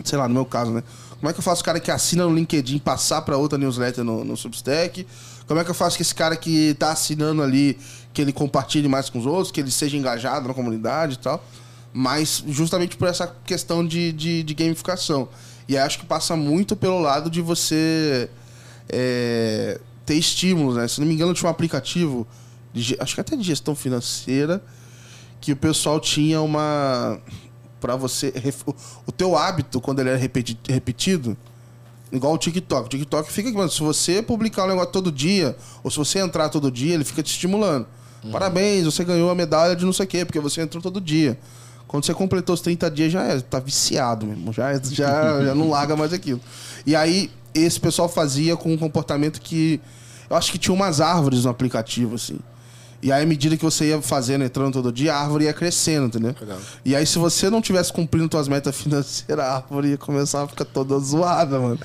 A: Sei lá, no meu caso, né? Como é que eu faço o cara que assina no LinkedIn passar pra outra newsletter no, no Substack? Como é que eu faço que esse cara que tá assinando ali, que ele compartilhe mais com os outros, que ele seja engajado na comunidade e tal? Mas justamente por essa questão de, de, de gamificação. E acho que passa muito pelo lado de você é, ter estímulos, né? Se não me engano, tinha um aplicativo, de acho que até de gestão financeira, que o pessoal tinha uma. Pra você. o- teu hábito, quando ele é repeti- repetido, igual o TikTok. O TikTok fica aqui, mano. Se você publicar um negócio todo dia, ou se você entrar todo dia, ele fica te estimulando. Parabéns, você ganhou a medalha de não sei o quê, porque você entrou todo dia. Quando você completou os 30 dias, já é, tá viciado mesmo. Já, já, já não larga mais aquilo. E aí, esse pessoal fazia com um comportamento que. Eu acho que tinha umas árvores no aplicativo, assim. E aí, à medida que você ia fazendo, entrando todo dia, a árvore ia crescendo, entendeu?
C: Legal.
A: E aí, se você não tivesse cumprindo suas metas financeiras, a árvore ia começar a ficar toda zoada, mano.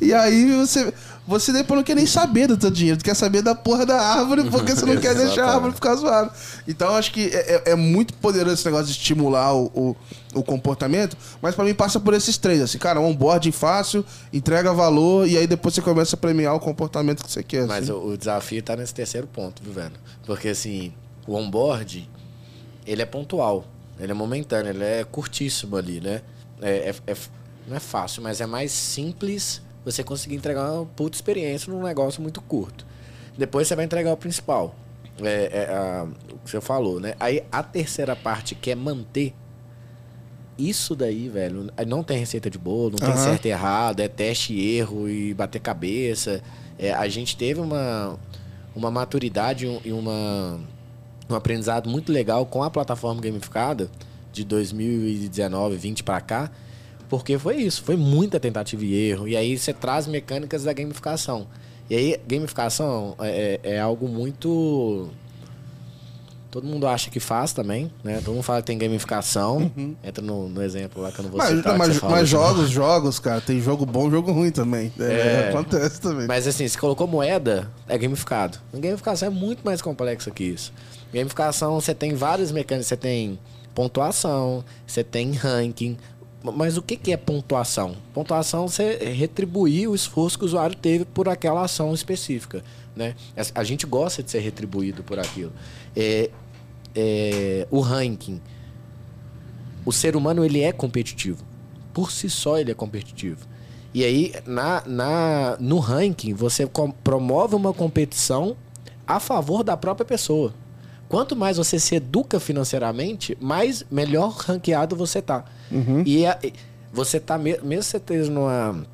A: E aí, você, você depois não quer nem saber do teu dinheiro, tu quer saber da porra da árvore, porque você não quer deixar a árvore ficar zoada. Então, acho que é, é- é muito poderoso esse negócio de estimular o, o, o comportamento, mas pra mim passa por esses três, assim, cara, onboarding fácil, entrega valor, e aí depois você começa a premiar o comportamento que você quer.
C: Mas
A: assim.
C: o, o desafio tá nesse terceiro ponto, viu, velho? Porque assim, o onboard, ele é pontual, ele é momentâneo, ele é curtíssimo ali, né? É, é- é- não é fácil, mas é mais simples você conseguir entregar uma puta experiência num negócio muito curto. Depois você vai entregar o principal. É, é, a- o que você falou, né? Aí a terceira parte, que é manter. Isso daí, velho, não tem receita de bolo, não tem
A: Aham.
C: certo e errado, é teste e erro e bater cabeça. É, a gente teve uma, uma maturidade e um- e uma, um aprendizado muito legal com a plataforma gamificada de 2019, 20 pra cá, porque foi isso, foi muita tentativa e erro. E aí você traz mecânicas da gamificação. E aí, gamificação é, é é algo muito. Todo mundo acha que faz também, né? Todo mundo fala que tem gamificação. Entra no, no exemplo lá que eu não vou
A: Mas,
C: citar. que
A: mas, mas jogos, jogos, cara, tem jogo bom jogo ruim também. É,
C: É.
A: Acontece também.
C: Mas assim, se colocou moeda, é gamificado. A gamificação é muito mais complexa que isso. Gamificação, você tem vários mecânicos. Você tem pontuação, você tem ranking. Mas o que, que é pontuação? Pontuação você retribuir o esforço que o usuário teve por aquela ação específica. Né? A gente gosta de ser retribuído por aquilo. É, é, o ranking. O ser humano ele é competitivo. Por si só ele é competitivo. E aí, na, na, no ranking, você promove uma competição a favor da própria pessoa. Quanto mais você se educa financeiramente, mais melhor ranqueado você tá. E a- e você tá, me- mesmo você esteja numa,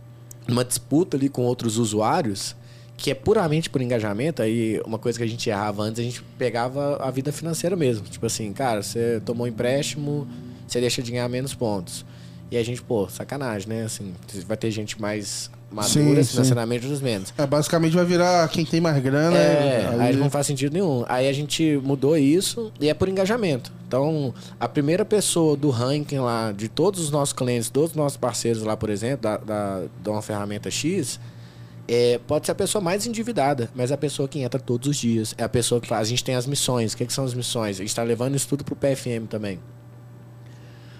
C: numa disputa ali com outros usuários, que é puramente por engajamento, aí uma coisa que a gente errava antes, a gente pegava a vida financeira mesmo. Tipo assim, cara, você tomou um empréstimo, você deixa de ganhar menos pontos. E a gente, pô, sacanagem, né? Assim, vai ter gente mais madura
A: Sim,
C: financeiramente dos menos.
A: É, basicamente vai virar quem tem mais grana.
C: É,
A: aí-
C: aí não faz sentido nenhum. Aí a gente mudou isso e é por engajamento. Então, a primeira pessoa do ranking lá, de todos os nossos clientes, todos os nossos parceiros lá, por exemplo, da, da, de uma ferramenta X, é, pode ser a pessoa mais endividada, mas é a pessoa que entra todos os dias. É a pessoa que faz. A gente tem as missões. O que, que são as missões? A gente está levando isso tudo para o PFM também.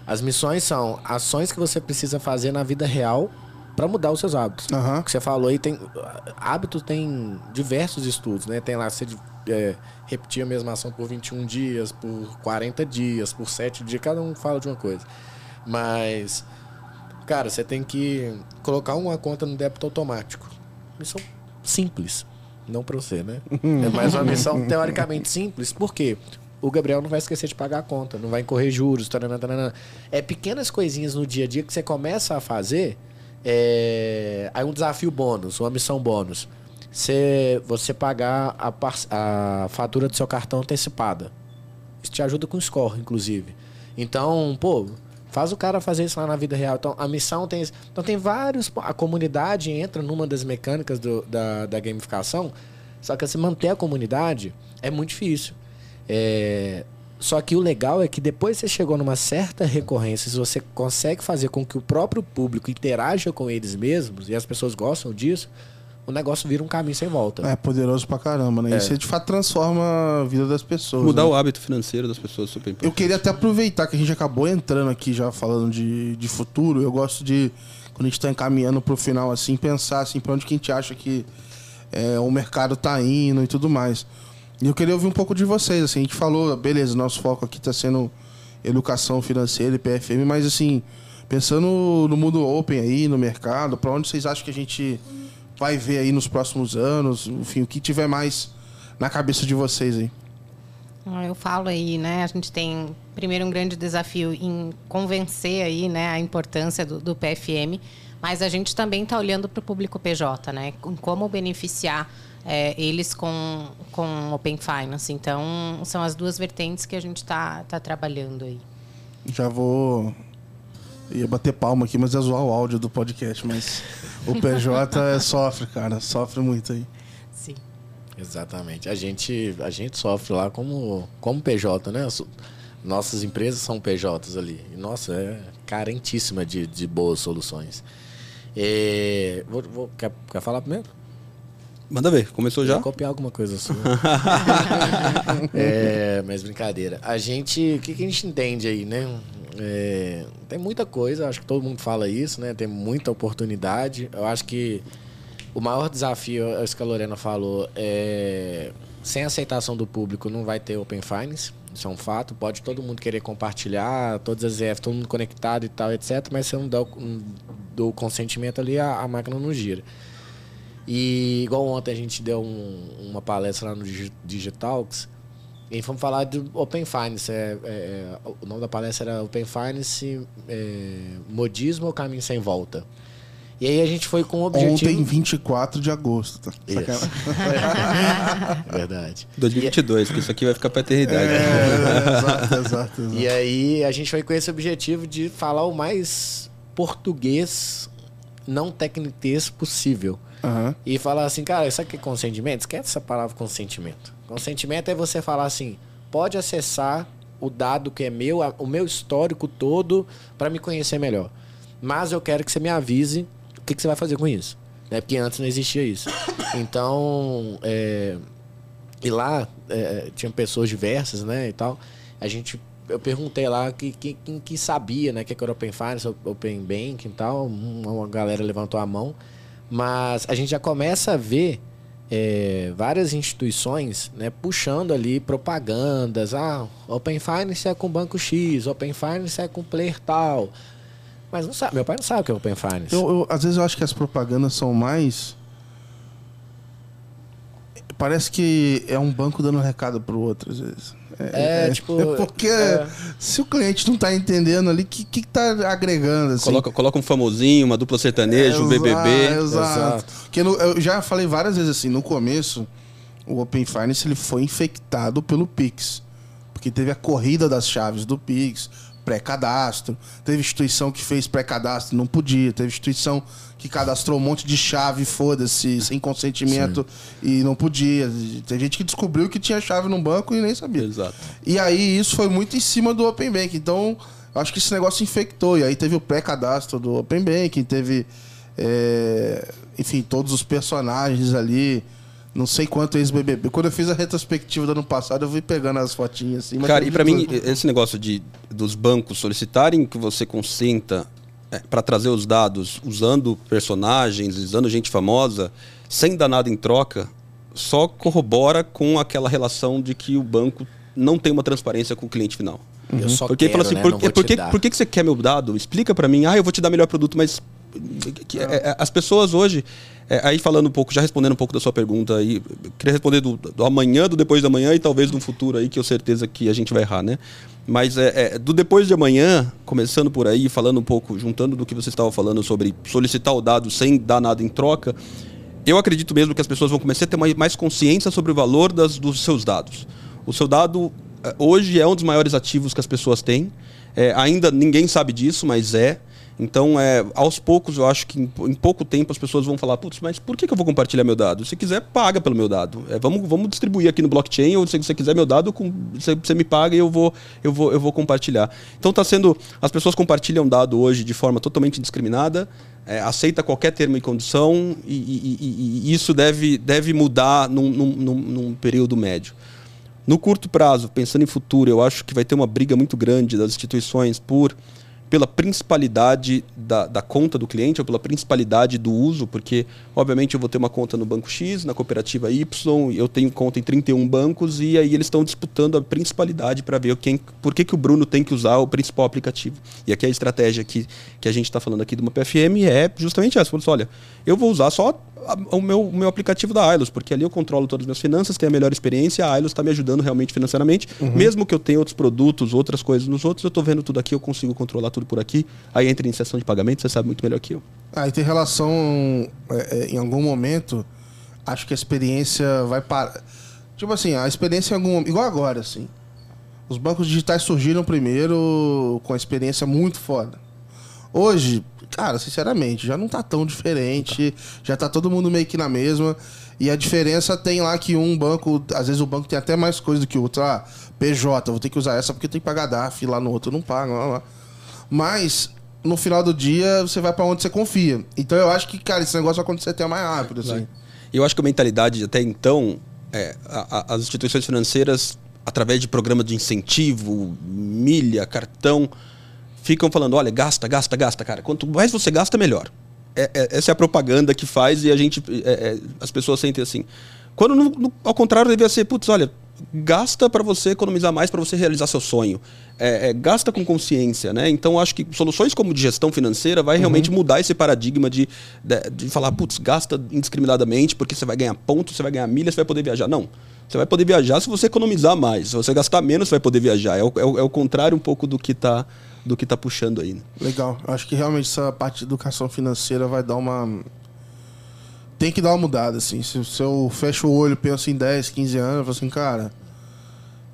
C: As missões são ações que você precisa fazer na vida real para mudar os seus hábitos.
A: Aham.
C: O que você falou aí tem hábitos tem diversos estudos, né? Tem lá você é, repetir a mesma ação por 21 dias, por 40 dias, por 7 dias, cada um fala de uma coisa. Mas cara, você tem que colocar uma conta no débito automático. Missão simples, não para você, né? É mais uma missão teoricamente simples. Por quê? O Gabriel não vai esquecer de pagar a conta, não vai incorrer juros, taranã. É pequenas coisinhas no dia a dia que você começa a fazer. É... Aí um desafio bônus, uma missão bônus. Você, você pagar a, a fatura do seu cartão antecipada. Isso te ajuda com o score, inclusive. Então, pô, faz o cara fazer isso lá na vida real. Então, a missão tem. Então, tem vários. A comunidade entra numa das mecânicas do- da, da gamificação. Só que se manter a comunidade é muito difícil. É, só que o legal é que depois você chegou numa certa recorrência, se você consegue fazer com que o próprio público interaja com eles mesmos e as pessoas gostam disso, o negócio vira um caminho sem volta.
A: É poderoso pra caramba, né?
C: É.
A: Isso de fato transforma a vida das pessoas.
D: Mudar
A: né?
D: o hábito financeiro das pessoas é super importante.
A: Eu queria até aproveitar que a gente acabou entrando aqui já falando de, de futuro. Eu gosto de, quando a gente está encaminhando pro final, assim, pensar assim, pra onde que a gente acha que é, o mercado tá indo e tudo mais. Eu queria ouvir um pouco de vocês, assim, a gente falou, beleza, nosso foco aqui tá sendo educação financeira e PFM, mas assim, pensando no mundo open aí, no mercado, pra onde vocês acham que a gente vai ver aí nos próximos anos, enfim, o que tiver mais na cabeça de vocês aí.
B: Ah, Eu falo aí, né? A gente tem primeiro um grande desafio em convencer aí, né, a importância do, do PFM, mas a gente também está olhando para o público PJ, né? Com como beneficiar é, eles com com Open Finance. Então são as duas vertentes que a gente está tá trabalhando aí.
A: Já vou. Ia bater palma aqui, mas é zoar o áudio do podcast, mas o PJ sofre, cara, sofre muito aí.
B: Sim.
C: Exatamente. A gente, a gente sofre lá como, como PJ, né? Nossas empresas são PJs ali. E, nossa, é carentíssima de, de boas soluções. É, vou, vou- quer, quer falar primeiro?
D: Manda ver, começou já?
C: Vou copiar alguma coisa sua. é, mas brincadeira. A gente. O que, que a gente entende aí, né? É, tem muita coisa, acho que todo mundo fala isso, né? Tem muita oportunidade. Eu acho que o maior desafio, é isso que a Lorena falou, é. Sem aceitação do público não vai ter Open Finance, isso é um fato. Pode todo mundo querer compartilhar, todas as EF, todo mundo conectado e tal, etc. Mas se eu não dou o consentimento ali, a, a máquina não gira. E igual ontem a gente deu um- uma palestra lá no Digi- Digitalks e fomos falar do Open Finance. É, é, é, o nome da palestra era Open Finance, é, Modismo ou Caminho Sem Volta. E aí a gente foi com o objetivo...
A: Ontem, 24 de agosto. Tá?
C: Isso.
A: Sacanagem.
C: Verdade.
D: 2022, porque isso aqui vai ficar pra eternidade. né?
A: É, exato, exato, exato.
C: E aí a gente foi com esse objetivo de falar o mais português não tecnitês possível.
A: Aham.
C: E falar assim, cara, isso aqui é consentimento? Esquece essa palavra consentimento. Consentimento é você falar assim, pode acessar o dado que é meu, o meu histórico todo, para me conhecer melhor. Mas eu quero que você me avise o que, que você vai fazer com isso. Né? Porque antes não existia isso. Então, é, e lá é, tinha pessoas diversas, né, e tal. A gente, eu perguntei lá que, que, que sabia, né, que era Open Finance, Open Banking e tal. Uma galera levantou a mão. Mas a gente já começa a ver é, várias instituições né, puxando ali propagandas. Ah, Open Finance é com banco X, Open Finance é com player tal. Mas não sabe, meu pai não sabe o que é Open Finance.
A: Eu, eu- às vezes eu acho que as propagandas são mais. Parece que é um banco dando recado pro outro, às vezes.
C: É, tipo.
A: É porque
C: é.
A: se o cliente não tá entendendo ali, o que, que tá agregando? Assim?
D: Coloca, coloca um famosinho, uma dupla sertaneja, um BBB.
A: Exato.
C: Exato.
A: Porque no- eu já falei várias vezes assim, no começo, o Open Finance ele foi infectado pelo Pix. Porque teve a corrida das chaves do Pix, pré-cadastro. Teve instituição que fez pré-cadastro, não podia. Teve instituição que cadastrou um monte de chave, foda-se, sem consentimento e não podia. Tem gente que descobriu que tinha chave no banco e nem sabia.
D: Exato.
A: E aí isso foi muito em cima do Open Bank. Então, acho que esse negócio infectou. E aí teve o pré-cadastro do Open Banking, teve. é, enfim, todos os personagens ali. Não sei quanto ex-BBB. Quando eu fiz a retrospectiva do ano passado, eu fui pegando as fotinhas assim. mas
D: Cara, e pra
A: de
D: mim, esse negócio de dos bancos solicitarem que você consenta para trazer os dados usando personagens, usando gente famosa, sem dar nada em troca, só corrobora com aquela relação de que o banco não tem uma transparência com o cliente final.
C: Eu só
D: Porque
C: quero,
D: fala assim,
C: né?
D: por, por que, por que você quer meu dado? Explica pra mim. Ah, eu vou te dar melhor produto, mas que- é, é, as pessoas hoje, é, aí falando um pouco, já respondendo um pouco da sua pergunta aí, queria responder do, do amanhã, do depois da manhã e talvez do futuro aí, que eu certeza que a gente vai errar, né? Mas é, é, do depois de amanhã, começando por aí, falando um pouco, juntando do que você estava falando sobre solicitar o dado sem dar nada em troca, eu acredito mesmo que as pessoas vão começar a ter mais, consciência sobre o valor das, dos seus dados. O seu dado eh, hoje é um dos maiores ativos que as pessoas têm. É, ainda ninguém sabe disso, mas é. Então, é, aos poucos, eu acho que em, em pouco tempo as pessoas vão falar, putz, mas por que, que eu vou compartilhar meu dado? Se quiser, paga pelo meu dado. É, vamos, vamos distribuir aqui no blockchain, ou se você quiser meu dado, você, me paga e eu vou, eu vou, eu vou compartilhar. Então tá sendo. As pessoas compartilham dado hoje de forma totalmente indiscriminada, é, aceita qualquer termo e condição, e, e- e- e isso deve, deve mudar num- num- num período médio. No curto prazo, pensando em futuro, eu acho que vai ter uma briga muito grande das instituições por pela principalidade da, da conta do cliente ou pela principalidade do uso, porque obviamente eu vou ter uma conta no banco X, na cooperativa Y, eu tenho conta em 31 bancos e aí eles estão disputando a principalidade para ver quem, por que, que o Bruno tem que usar o principal aplicativo. E aqui a estratégia que, que a gente está falando aqui de uma PFM é justamente essa. Assim, olha, eu vou usar só a- o meu, o meu aplicativo da Ailos, porque ali eu controlo todas as minhas finanças, tenho a melhor experiência, a Ailos está me ajudando realmente financeiramente. Mesmo que eu tenha outros produtos, outras coisas nos outros, eu estou vendo tudo aqui, eu consigo controlar tudo por aqui. Aí entra em iniciação de pagamento, você sabe muito melhor que eu.
A: Aí tem relação, é, é, em algum momento, acho que a experiência vai parar. Tipo assim, a experiência em algum igual agora, assim. Os bancos digitais surgiram primeiro com a experiência muito foda. Hoje, cara, sinceramente, já não tá tão diferente, já tá todo mundo meio que na mesma. E a diferença tem lá que um banco, às vezes o banco tem até mais coisa do que o outro. Ah, PJ, vou ter que usar essa porque tem que pagar DAF, lá no outro não paga, lá, lá. Mas no final do dia você vai pra onde você confia. Então eu acho que, cara, esse negócio vai acontecer até mais rápido, assim.
D: Eu acho que a mentalidade até então, é, a- a- as instituições financeiras, através de programa de incentivo, milha, cartão, ficam falando, olha, gasta, gasta, gasta, cara. Quanto mais você gasta, melhor. É- é- essa é a propaganda que faz e a gente, é, é, as pessoas sentem assim. Quando, no- no- ao contrário, devia ser, putz, olha, gasta para você economizar mais, para você realizar seu sonho. É, é, gasta com consciência, né? Então, acho que soluções como de gestão financeira vai realmente mudar esse paradigma de, de, de falar, putz, gasta indiscriminadamente porque você vai ganhar pontos, você vai ganhar milhas, você vai poder viajar. Não. Você vai poder viajar se você economizar mais. Se você gastar menos, você vai poder viajar. É o, é o- é o contrário um pouco do que está do que tá puxando aí. né?
A: Legal. Acho que realmente essa parte de educação financeira vai dar uma. Tem que dar uma mudada, assim. Se, se eu fecho o olho e penso em 10, 15 anos, eu falo assim, cara,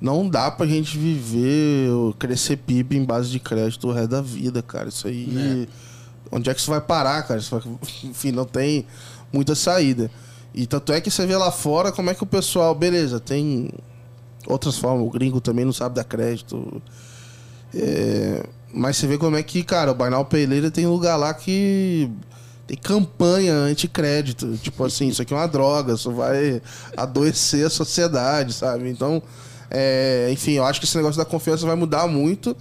A: não dá pra gente viver, crescer PIB em base de crédito o resto da vida, cara. Isso aí. Onde é que isso vai parar, cara? Isso vai- Enfim, não tem muita saída. E tanto é que você vê lá fora como é que o pessoal, beleza, tem outras formas, o gringo também não sabe dar crédito. É, mas você vê como é que, cara, o Pay Later tem lugar lá que tem campanha anti-crédito. Tipo assim, isso aqui é uma droga, isso vai adoecer a sociedade, sabe? Então, é, enfim, eu acho que esse negócio da confiança vai mudar muito.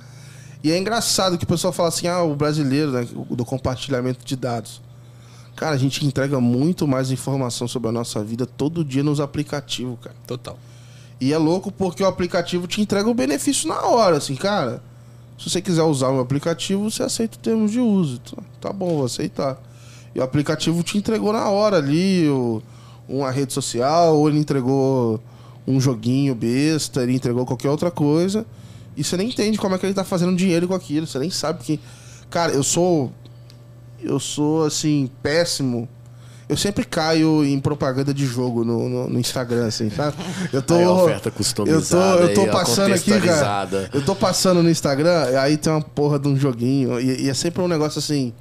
A: E é engraçado que o pessoal fala assim, ah, o brasileiro, né, do compartilhamento de dados. Cara, a gente entrega muito mais informação sobre a nossa vida todo dia nos aplicativos, cara.
D: Total.
A: E é louco porque o aplicativo te entrega o benefício na hora, assim, cara. Se você quiser usar o aplicativo, você aceita o termos de uso. Tá, tá bom, vou aceitar. E o aplicativo te entregou na hora ali o- uma rede social, ou ele entregou um joguinho besta, ele entregou qualquer outra coisa. E você nem entende como é que ele tá fazendo dinheiro com aquilo. Você nem sabe que. Cara, eu sou. Eu sou, assim, péssimo. Eu sempre caio em propaganda de jogo no, no, no Instagram, assim, sabe? Eu tô.
C: Aí a oferta
A: eu tô,
C: customizada
A: eu tô
C: aí, ó,
A: passando aqui, cara. Eu tô passando no Instagram, aí tem uma porra de um joguinho. E, e é sempre um negócio assim.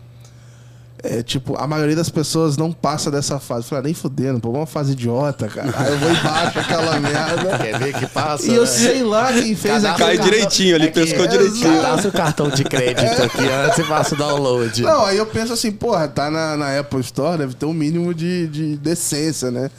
A: É, tipo, a maioria das pessoas não passa dessa fase. Eu falei, ah, nem fudendo, pô, uma fase idiota, cara. Aí eu vou embaixo aquela merda.
C: Quer ver que passa?
A: E eu
C: né?
A: sei lá quem fez
C: Cadastra
A: aquilo.
D: Cai
C: o cartão-
D: direitinho ali,
C: é
D: pescou
C: é,
D: direitinho.
C: Cadastra o cartão de crédito aqui antes e faça o download.
A: Não, aí eu penso assim, porra, tá na, na Apple Store, deve ter um mínimo de, de decência, né?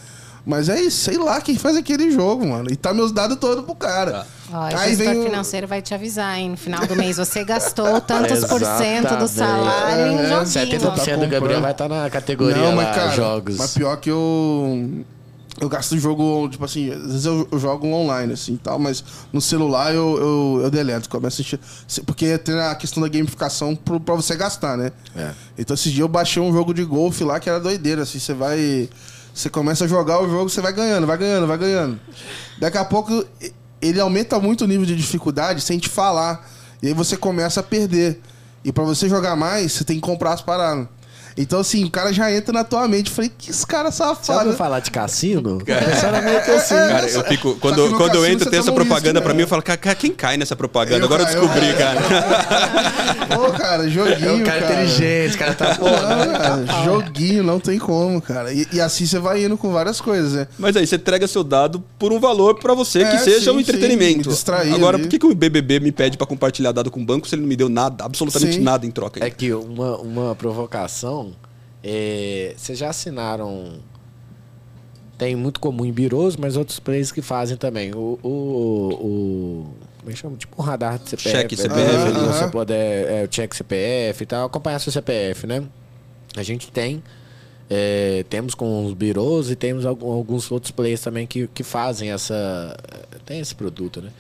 A: Mas é isso, sei lá quem faz aquele jogo, mano. E tá meus dados todos pro cara.
B: Ó, o
A: Aí
B: gestor
A: vem o-
B: financeiro vai te avisar, hein? No final do mês você gastou tantos por cento do
C: Exatamente.
B: salário em
A: É,
B: joguinho.
C: 70%
A: Tá
C: do Gabriel
A: comprando.
C: vai estar na categoria
A: Não,
C: lá,
A: mas cara,
C: jogos.
A: mas pior que eu eu gasto jogo, tipo assim, às vezes eu, eu jogo online, assim, e tal, mas no celular eu, eu, eu deleto, começo a assistir, se- porque tem a questão da gamificação pro, pra você gastar, né?
C: É.
A: Então esse dia eu baixei um jogo de golfe lá que era doideira, assim, você vai... Você começa a jogar o jogo, você vai ganhando, vai ganhando, vai ganhando. Daqui a pouco ele aumenta muito o nível de dificuldade sem te falar. E aí você começa a perder. E pra você jogar mais, você tem que comprar as paradas. Então, assim, o cara já entra na tua mente. Eu Falei, que esse cara
C: Você ouviu
A: safado.
C: falar de cassino? Assim.
A: É,
D: Cara, eu fico. Quando, quando eu
A: cassino
D: entro,
A: você
D: tem essa
A: toma um
D: propaganda
A: uísque,
D: pra
A: né?
D: mim, eu falo, cara, quem cai nessa propaganda?
A: Eu
D: Agora eu descobri,
A: eu
D: cara.
A: Pô, cara,
C: É
A: joguinho,
C: um cara,
A: cara.
C: inteligente, o cara tá porra.
A: joguinho, não tem como, cara. E, e assim você vai indo com várias coisas, né?
D: Mas aí você entrega seu dado por um valor pra você que
A: É,
D: seja um
A: sim,
D: entretenimento.
A: sim, me distrair
D: Agora,
A: ali.
D: por que, que o BBB me pede pra compartilhar dado com o banco se ele não me deu nada, absolutamente
A: Sim.
D: nada em troca?
C: É que uma, uma provocação. É, vocês já assinaram. Tem muito comum em birôs, mas outros players que fazem também. O. o, o como é que chama? Tipo um radar de CPF.
D: Cheque
C: né?
D: CPF,
A: aham.
C: Você pode. É, é, o check CPF e tal, acompanhar seu CPF, né? A gente tem. é, temos com os birôs e temos alguns outros players também que, que fazem essa. Tem esse produto, né?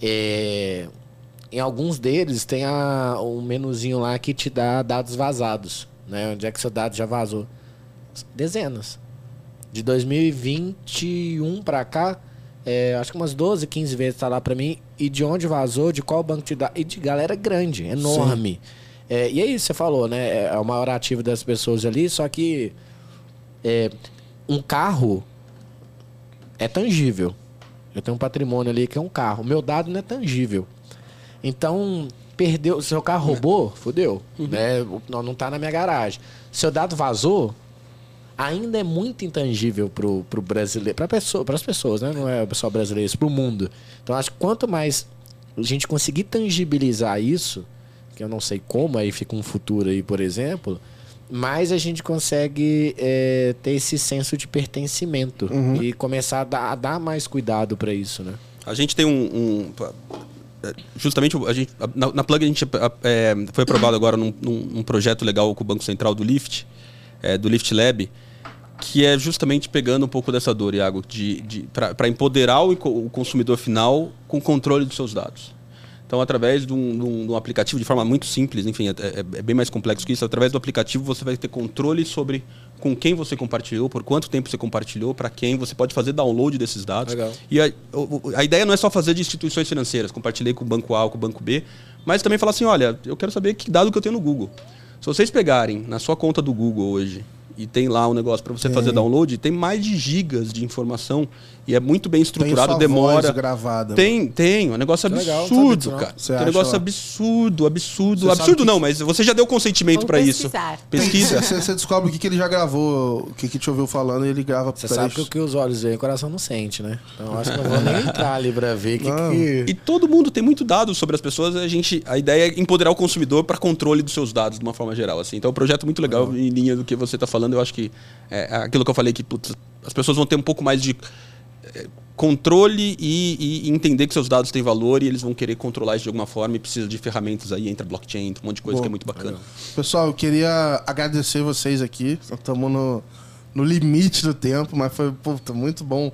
C: É, em alguns deles tem a, um menuzinho lá que te dá dados vazados, né? Onde é que seu dado já vazou? Dezenas. De 2021 pra cá, é, acho que umas 12, 15 vezes tá lá pra mim. E de onde vazou, de qual banco te dá. E de galera grande, enorme. É, e é isso que você falou, né? É o maior ativo das pessoas ali, só que é, um carro é tangível. Eu tenho um patrimônio ali que é um carro. Meu dado não é tangível. Então, perdeu. Seu carro roubou, fodeu. Né? Não, não tá na minha garagem. Seu dado vazou, ainda é muito intangível pro, pro brasileiro. Para pessoa, as pessoas, né? Não é só brasileiros, pro mundo. Então, acho que quanto mais a gente conseguir tangibilizar isso, que eu não sei como, aí fica um futuro aí, por exemplo, mais a gente consegue é, ter esse senso de pertencimento e começar a dar, a dar mais cuidado para isso, né?
D: A gente tem um. um- é, justamente a gente, na, na Plug a gente é, foi aprovado agora num, num- projeto legal com o Banco Central do Lift, é, do Lift Lab, que é justamente pegando um pouco dessa dor, Iago, de, de, para empoderar o, o consumidor final com o controle dos seus dados. Então, através de um, de um- de um aplicativo, de forma muito simples, enfim, é, é- é bem mais complexo que isso, através do aplicativo você vai ter controle sobre com quem você compartilhou, por quanto tempo você compartilhou, para quem, você pode fazer download desses dados.
C: Legal.
D: E a, a ideia não é só fazer de instituições financeiras, compartilhei com o banco A ou com o banco B, mas também falar assim, olha, eu quero saber que dado que eu tenho no Google. Se vocês pegarem na sua conta do Google hoje e tem lá um negócio para você fazer download, tem mais de gigas de informação e é muito bem estruturado,
A: sua
D: demora.
A: voz gravada.
D: Tem, tem, um negócio absurdo, cara.
A: Você
D: um negócio absurdo, absurdo.
A: Você
D: absurdo
A: que-
D: não, mas você já deu consentimento para isso. Pesquisa.
A: Você, você descobre o que, que ele já gravou, o que, que te ouviu falando e ele grava
C: Você sabe
A: isso.
C: que o que os olhos veem, o coração não sente, né? Então eu acho que eu não vou nem entrar ali pra ver o que, que...
D: E todo mundo tem muito dado sobre as pessoas. A gente, a ideia é empoderar o consumidor para controle dos seus dados de uma forma geral. Assim. Então, é um projeto muito legal em linha do que você está falando. Eu acho que é aquilo que eu falei que putz, as pessoas vão ter um pouco mais de é, controle e, e entender que seus dados têm valor e eles vão querer controlar isso de alguma forma e precisa de ferramentas aí, entra blockchain, um monte de coisa
A: Boa.
D: que é muito bacana.
A: Pessoal, eu queria agradecer vocês aqui. Estamos no, no limite do tempo, mas foi puta, muito bom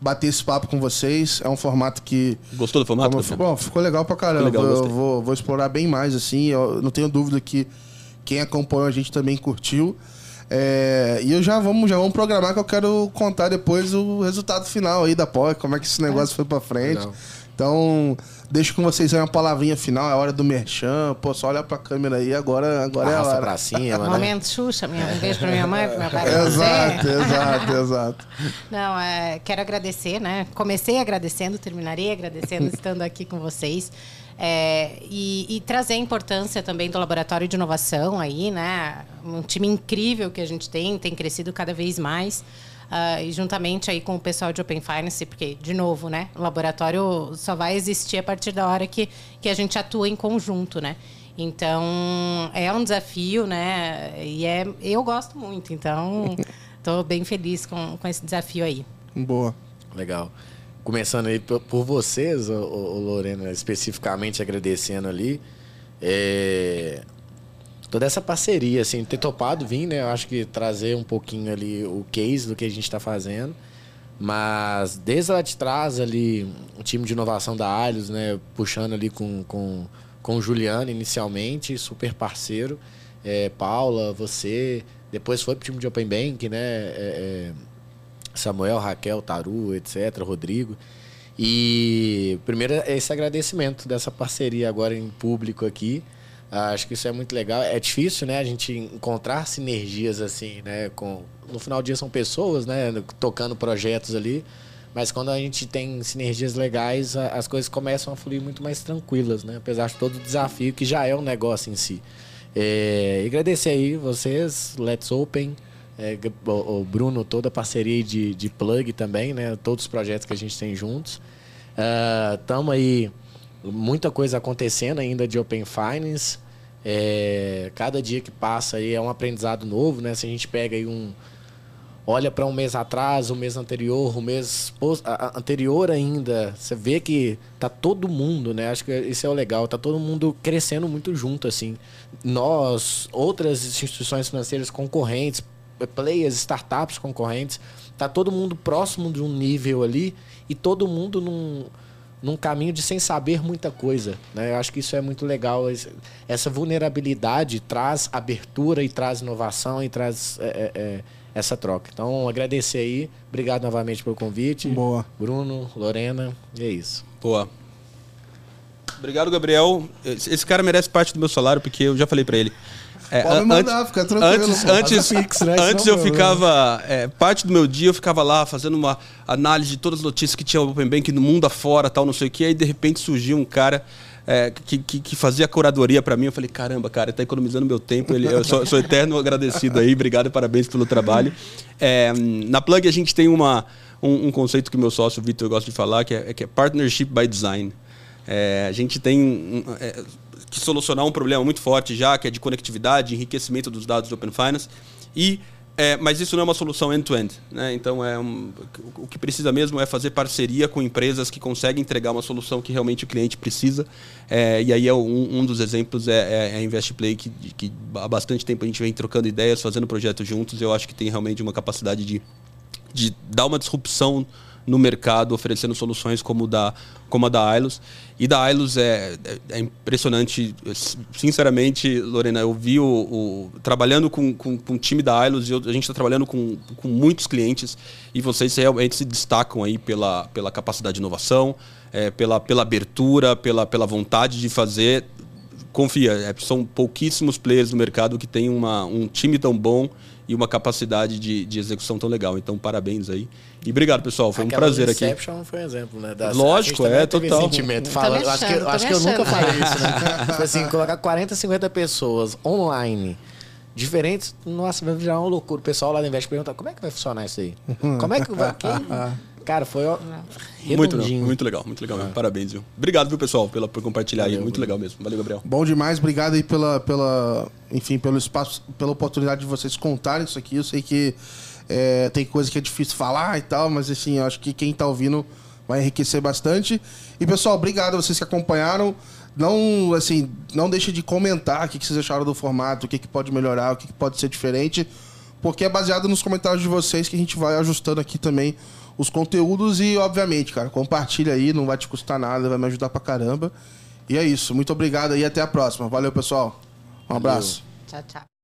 A: bater esse papo com vocês. É um formato que.
D: Gostou do formato?
A: como- bom, ficou legal pra caramba.
D: Legal,
A: eu vou, vou explorar bem mais, assim. Eu não tenho dúvida que quem acompanhou a gente também curtiu. É, e eu já vamos, já vamos programar que eu quero contar depois o resultado final aí da POC, como é que esse negócio foi pra frente.
C: Legal.
A: Então, deixo com vocês aí uma palavrinha final, é hora do merchan. Pô, só olha pra câmera aí, agora, agora é a
C: Arrasta
A: hora.
C: pra cima, né?
B: Momento Xuxa, minha, um beijo pra minha mãe, pro meu pai, pra
A: Exato, exato, exato.
B: Não, é, quero agradecer, né? Comecei agradecendo, terminarei agradecendo estando aqui com vocês. É, e, e trazer a importância também do laboratório de inovação aí, né? Um time incrível que a gente tem, tem crescido cada vez mais. Ah, e juntamente aí com o pessoal de Open Finance, porque, de novo, né? O laboratório só vai existir a partir da hora que, que a gente atua em conjunto, né? Então, é um desafio, né? E é, eu gosto muito, então estou bem feliz com, com esse desafio aí.
A: Boa.
C: Legal. Começando aí por vocês, ô, ô, Lorena, especificamente agradecendo ali. é, toda essa parceria, assim, ter topado vir, né? Eu acho que trazer um pouquinho ali o case do que a gente está fazendo. Mas desde lá de trás ali, o time de inovação da Alhos, né? Puxando ali com, com, com o Juliano inicialmente, super parceiro. É, Paula, você. Depois foi pro time de Open Bank, né? É, é, Samuel, Raquel, Taru, etc., Rodrigo. E primeiro é esse agradecimento dessa parceria agora em público aqui. Ah, Acho que isso é muito legal. É difícil, né, a gente encontrar sinergias assim, né, com no final do dia são pessoas, né, tocando projetos ali, mas quando a gente tem sinergias legais, as coisas começam a fluir muito mais tranquilas, né, apesar de todo o desafio que já é um negócio em si. É, agradecer aí vocês, Let's Open, é, o, o Bruno, toda a parceria de, de plug também, né? Todos os projetos que a gente tem juntos. Estamos aí, muita coisa acontecendo ainda de Open Finance. É, cada dia que passa aí é um aprendizado novo, né? Se a gente pega aí um. Olha para um mês atrás, o mês anterior, o mês a- a- anterior ainda, você vê que tá todo mundo, né? Acho que isso é o legal, tá todo mundo crescendo muito junto, assim. Nós, outras instituições financeiras concorrentes, players, startups concorrentes, tá todo mundo próximo de um nível ali e todo mundo num, num caminho de sem saber muita coisa. Né? Eu acho que isso é muito legal. Essa vulnerabilidade traz abertura e traz inovação e traz é, é, é, essa troca. Então, agradecer aí. Obrigado novamente pelo convite.
A: Boa.
C: Bruno, Lorena, e é isso.
D: Boa. Obrigado, Gabriel. Esse esse cara merece parte do meu salário, porque eu já falei pra ele. É,
A: Pode
D: an-
A: mandar, fica tranquilo,
D: Antes,
A: pô.
D: antes,
A: Faz Pix, né?
D: antes eu
A: é um
D: ficava. é, parte do meu dia eu ficava lá fazendo uma análise de todas as notícias que tinha Open Bank no mundo afora, tal, não sei o que. Aí de repente surgiu um cara. é, que, que, que fazia a curadoria pra mim, eu falei, caramba, cara, tá economizando meu tempo. Ele, eu sou, sou eterno agradecido aí, obrigado e parabéns pelo trabalho. É, na Plug a gente tem uma, um, um conceito que o meu sócio, Vitor, gosta de falar, que é, que é Partnership by Design. É, a gente tem um, é, que solucionar um problema muito forte já, que é de conectividade, enriquecimento dos dados do Open Finance. E, é, mas isso não é uma solução end-to-end. né? Então, é um- o que precisa mesmo é fazer parceria com empresas que conseguem entregar uma solução que realmente o cliente precisa. É, e aí é um, um dos exemplos é, é a InvestPlay, que, que há bastante tempo a gente vem trocando ideias, fazendo projetos juntos. Eu acho que tem realmente uma capacidade de de dar uma disrupção no mercado, oferecendo soluções como, da, como a da Ailos. E da Ailos é, é, é impressionante. Sinceramente, Lorena, eu vi o, o- trabalhando com, com, com o time da Ailos, eu- a gente está trabalhando com, com muitos clientes, e vocês realmente se destacam aí pela, pela capacidade de inovação, é, pela, pela abertura, pela, pela vontade de fazer confia, é, são pouquíssimos players no mercado que tem uma, um time tão bom e uma capacidade de, de execução tão legal. Então, parabéns aí. E obrigado, pessoal. Foi um
C: Aquela
D: prazer aqui.
C: Inception foi um exemplo, né? Das-
D: Lógico,
C: a gente também
D: é, total.
C: Esse sentimento.
B: Tô
C: Fala, acho que, acho que eu nunca
B: achando.
C: falei isso, né? tipo assim, colocar 40, 50 pessoas online, diferentes, nossa, vai virar uma loucura. O pessoal lá do Invest pergunta, como é que vai funcionar isso aí? Como é que vai... Quem? Cara, foi ó,
D: Muito, muito legal, muito legal. mesmo. Parabéns, viu? Obrigado, viu, pessoal, pela, por compartilhar aí.
C: Valeu,
D: Muito
C: Bruno.
D: legal mesmo. Valeu, Gabriel.
A: Bom demais, obrigado aí pela, pela, enfim, pelo espaço, pela oportunidade de vocês contarem isso aqui. Eu sei que é, tem coisa que é difícil falar e tal, mas assim, eu acho que quem tá ouvindo vai enriquecer bastante. E pessoal, obrigado a vocês que acompanharam. Não, assim, não deixe de comentar o que que vocês acharam do formato, o que, que pode melhorar, o que, que pode ser diferente, porque é baseado nos comentários de vocês que a gente vai ajustando aqui também os conteúdos e, obviamente, cara, compartilha aí, não vai te custar nada, vai me ajudar pra caramba. E é isso. Muito obrigado e até a próxima. Valeu, pessoal. Um abraço.
B: Tchau, tchau.